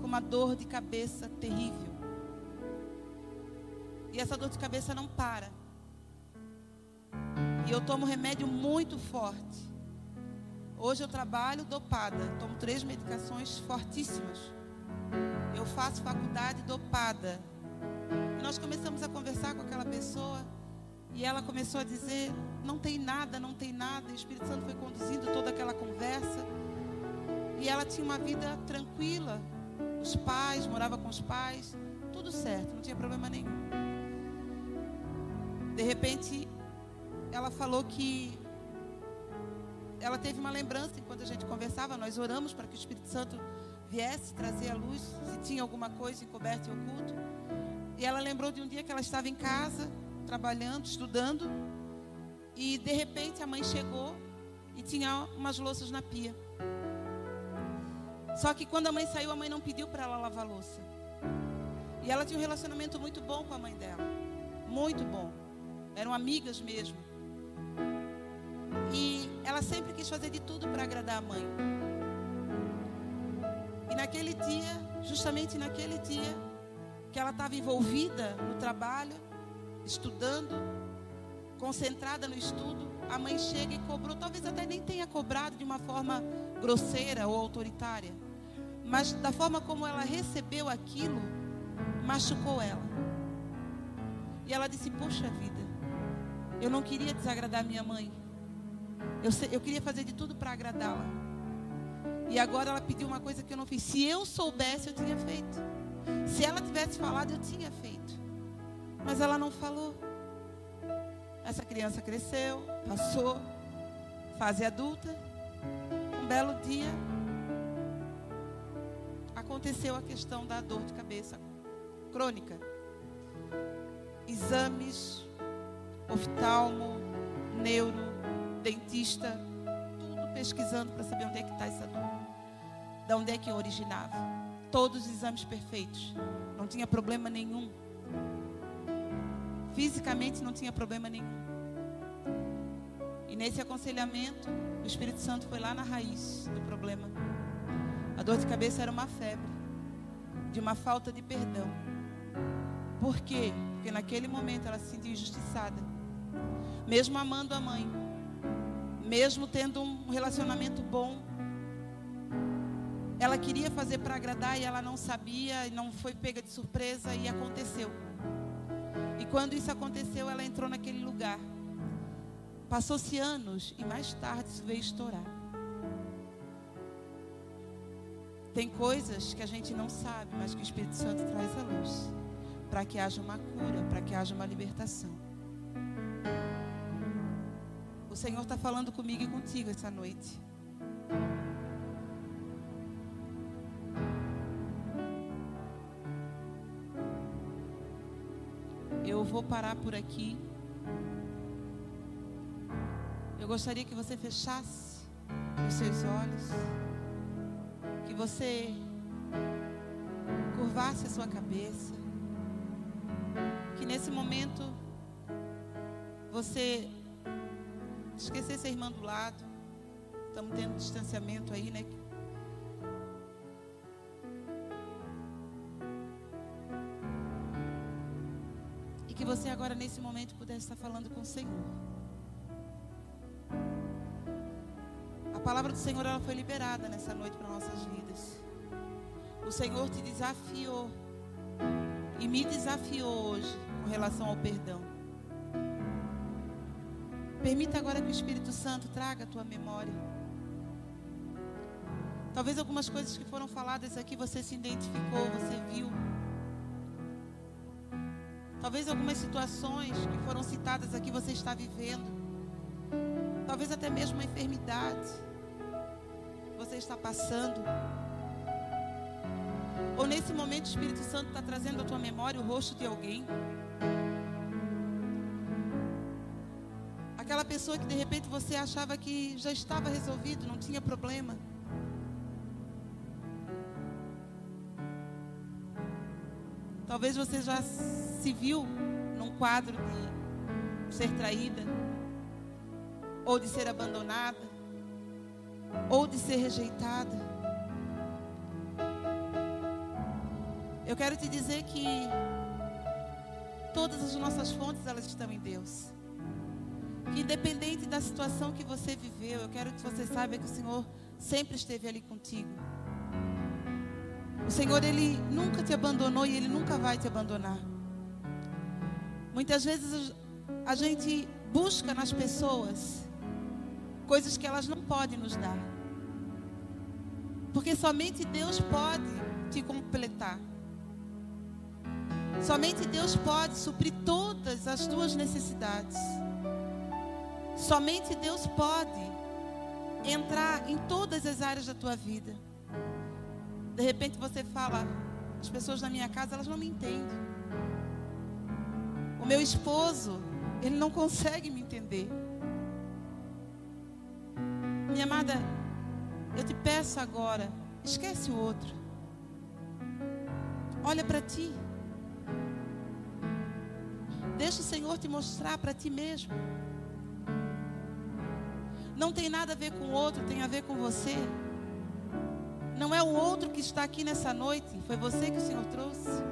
com uma dor de cabeça terrível. E essa dor de cabeça não para. E eu tomo remédio muito forte. Hoje eu trabalho dopada, tomo três medicações fortíssimas. Eu faço faculdade dopada. E nós começamos a conversar com aquela pessoa. E ela começou a dizer: não tem nada, não tem nada. E o Espírito Santo foi conduzindo toda aquela conversa. E ela tinha uma vida tranquila. Os pais, morava com os pais, tudo certo, não tinha problema nenhum. De repente, ela falou que ela teve uma lembrança enquanto a gente conversava, nós oramos para que o Espírito Santo viesse trazer a luz, se tinha alguma coisa encoberta e oculto. E ela lembrou de um dia que ela estava em casa, trabalhando, estudando, e de repente a mãe chegou e tinha umas louças na pia. Só que quando a mãe saiu, a mãe não pediu para ela lavar louça. E ela tinha um relacionamento muito bom com a mãe dela. Muito bom. Eram amigas mesmo. E ela sempre quis fazer de tudo para agradar a mãe. E naquele dia, justamente naquele dia, que ela estava envolvida no trabalho, estudando, concentrada no estudo, a mãe chega e cobrou, talvez até nem tenha cobrado de uma forma grosseira ou autoritária, mas da forma como ela recebeu aquilo, machucou ela. E ela disse: Poxa vida, eu não queria desagradar minha mãe, eu, eu queria fazer de tudo para agradá-la. E agora ela pediu uma coisa que eu não fiz. Se eu soubesse, eu tinha feito. Se ela tivesse falado, eu tinha feito. Mas ela não falou. Essa criança cresceu, passou, fase adulta. Um belo dia, aconteceu a questão da dor de cabeça crônica. Exames, oftalmo, neuro, dentista, tudo pesquisando para saber onde é que está essa dor. De onde é que originava. Todos os exames perfeitos. Não tinha problema nenhum. Fisicamente não tinha problema nenhum. E nesse aconselhamento, o Espírito Santo foi lá na raiz do problema. A dor de cabeça era uma febre, de uma falta de perdão. Por quê? Porque naquele momento ela se sentiu injustiçada. Mesmo amando a mãe, mesmo tendo um relacionamento bom, ela queria fazer para agradar e ela não sabia, e não foi pega de surpresa e aconteceu. E quando isso aconteceu, ela entrou naquele lugar. Passou-se anos e mais tarde isso veio estourar. Tem coisas que a gente não sabe, mas que o Espírito Santo traz à luz para que haja uma cura, para que haja uma libertação. Senhor está falando comigo e contigo essa noite. Eu vou parar por aqui. Eu gostaria que você fechasse os seus olhos, que você curvasse a sua cabeça, que nesse momento você esquecesse a irmã do lado. Estamos tendo distanciamento aí, né? E que você agora, nesse momento, pudesse estar falando com o Senhor. A palavra do Senhor ela foi liberada nessa noite para nossas vidas. O Senhor te desafiou e me desafiou hoje com relação ao perdão. Permita agora que o Espírito Santo traga a tua memória. Talvez algumas coisas que foram faladas aqui você se identificou, você viu. Talvez algumas situações que foram citadas aqui você está vivendo. Talvez até mesmo uma enfermidade que você está passando. Ou nesse momento o Espírito Santo está trazendo à tua memória o rosto de alguém. Aquela pessoa que de repente você achava que já estava resolvido, não tinha problema. Talvez você já se viu num quadro de ser traída, ou de ser abandonada, ou de ser rejeitada. Eu quero te dizer que todas as nossas fontes elas estão em Deus. Que independente da situação que você viveu, eu quero que você saiba que o Senhor sempre esteve ali contigo. O Senhor, Ele nunca te abandonou e Ele nunca vai te abandonar. Muitas vezes a gente busca nas pessoas coisas que elas não podem nos dar. Porque somente Deus pode te completar. Somente Deus pode suprir todas as tuas necessidades. Somente Deus pode entrar em todas as áreas da tua vida. De repente você fala, as pessoas na minha casa, elas não me entendem. O meu esposo, ele não consegue me entender. Minha amada, eu te peço agora, esquece o outro. Olha para ti. Deixa o Senhor te mostrar para ti mesmo. Não tem nada a ver com o outro, tem a ver com você. Não é o outro que está aqui nessa noite, foi você que o Senhor trouxe.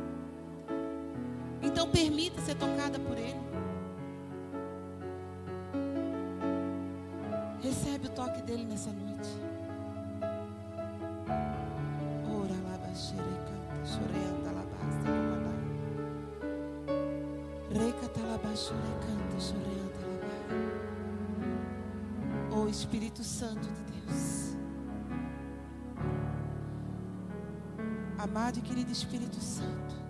Então permita ser tocada por Ele. Recebe o toque dele nessa noite. Ora lá, baixeira, canta, choreanda, labasta, Reca, talabaxure, canta. Oh Espírito Santo de Deus. Amado e querido Espírito Santo.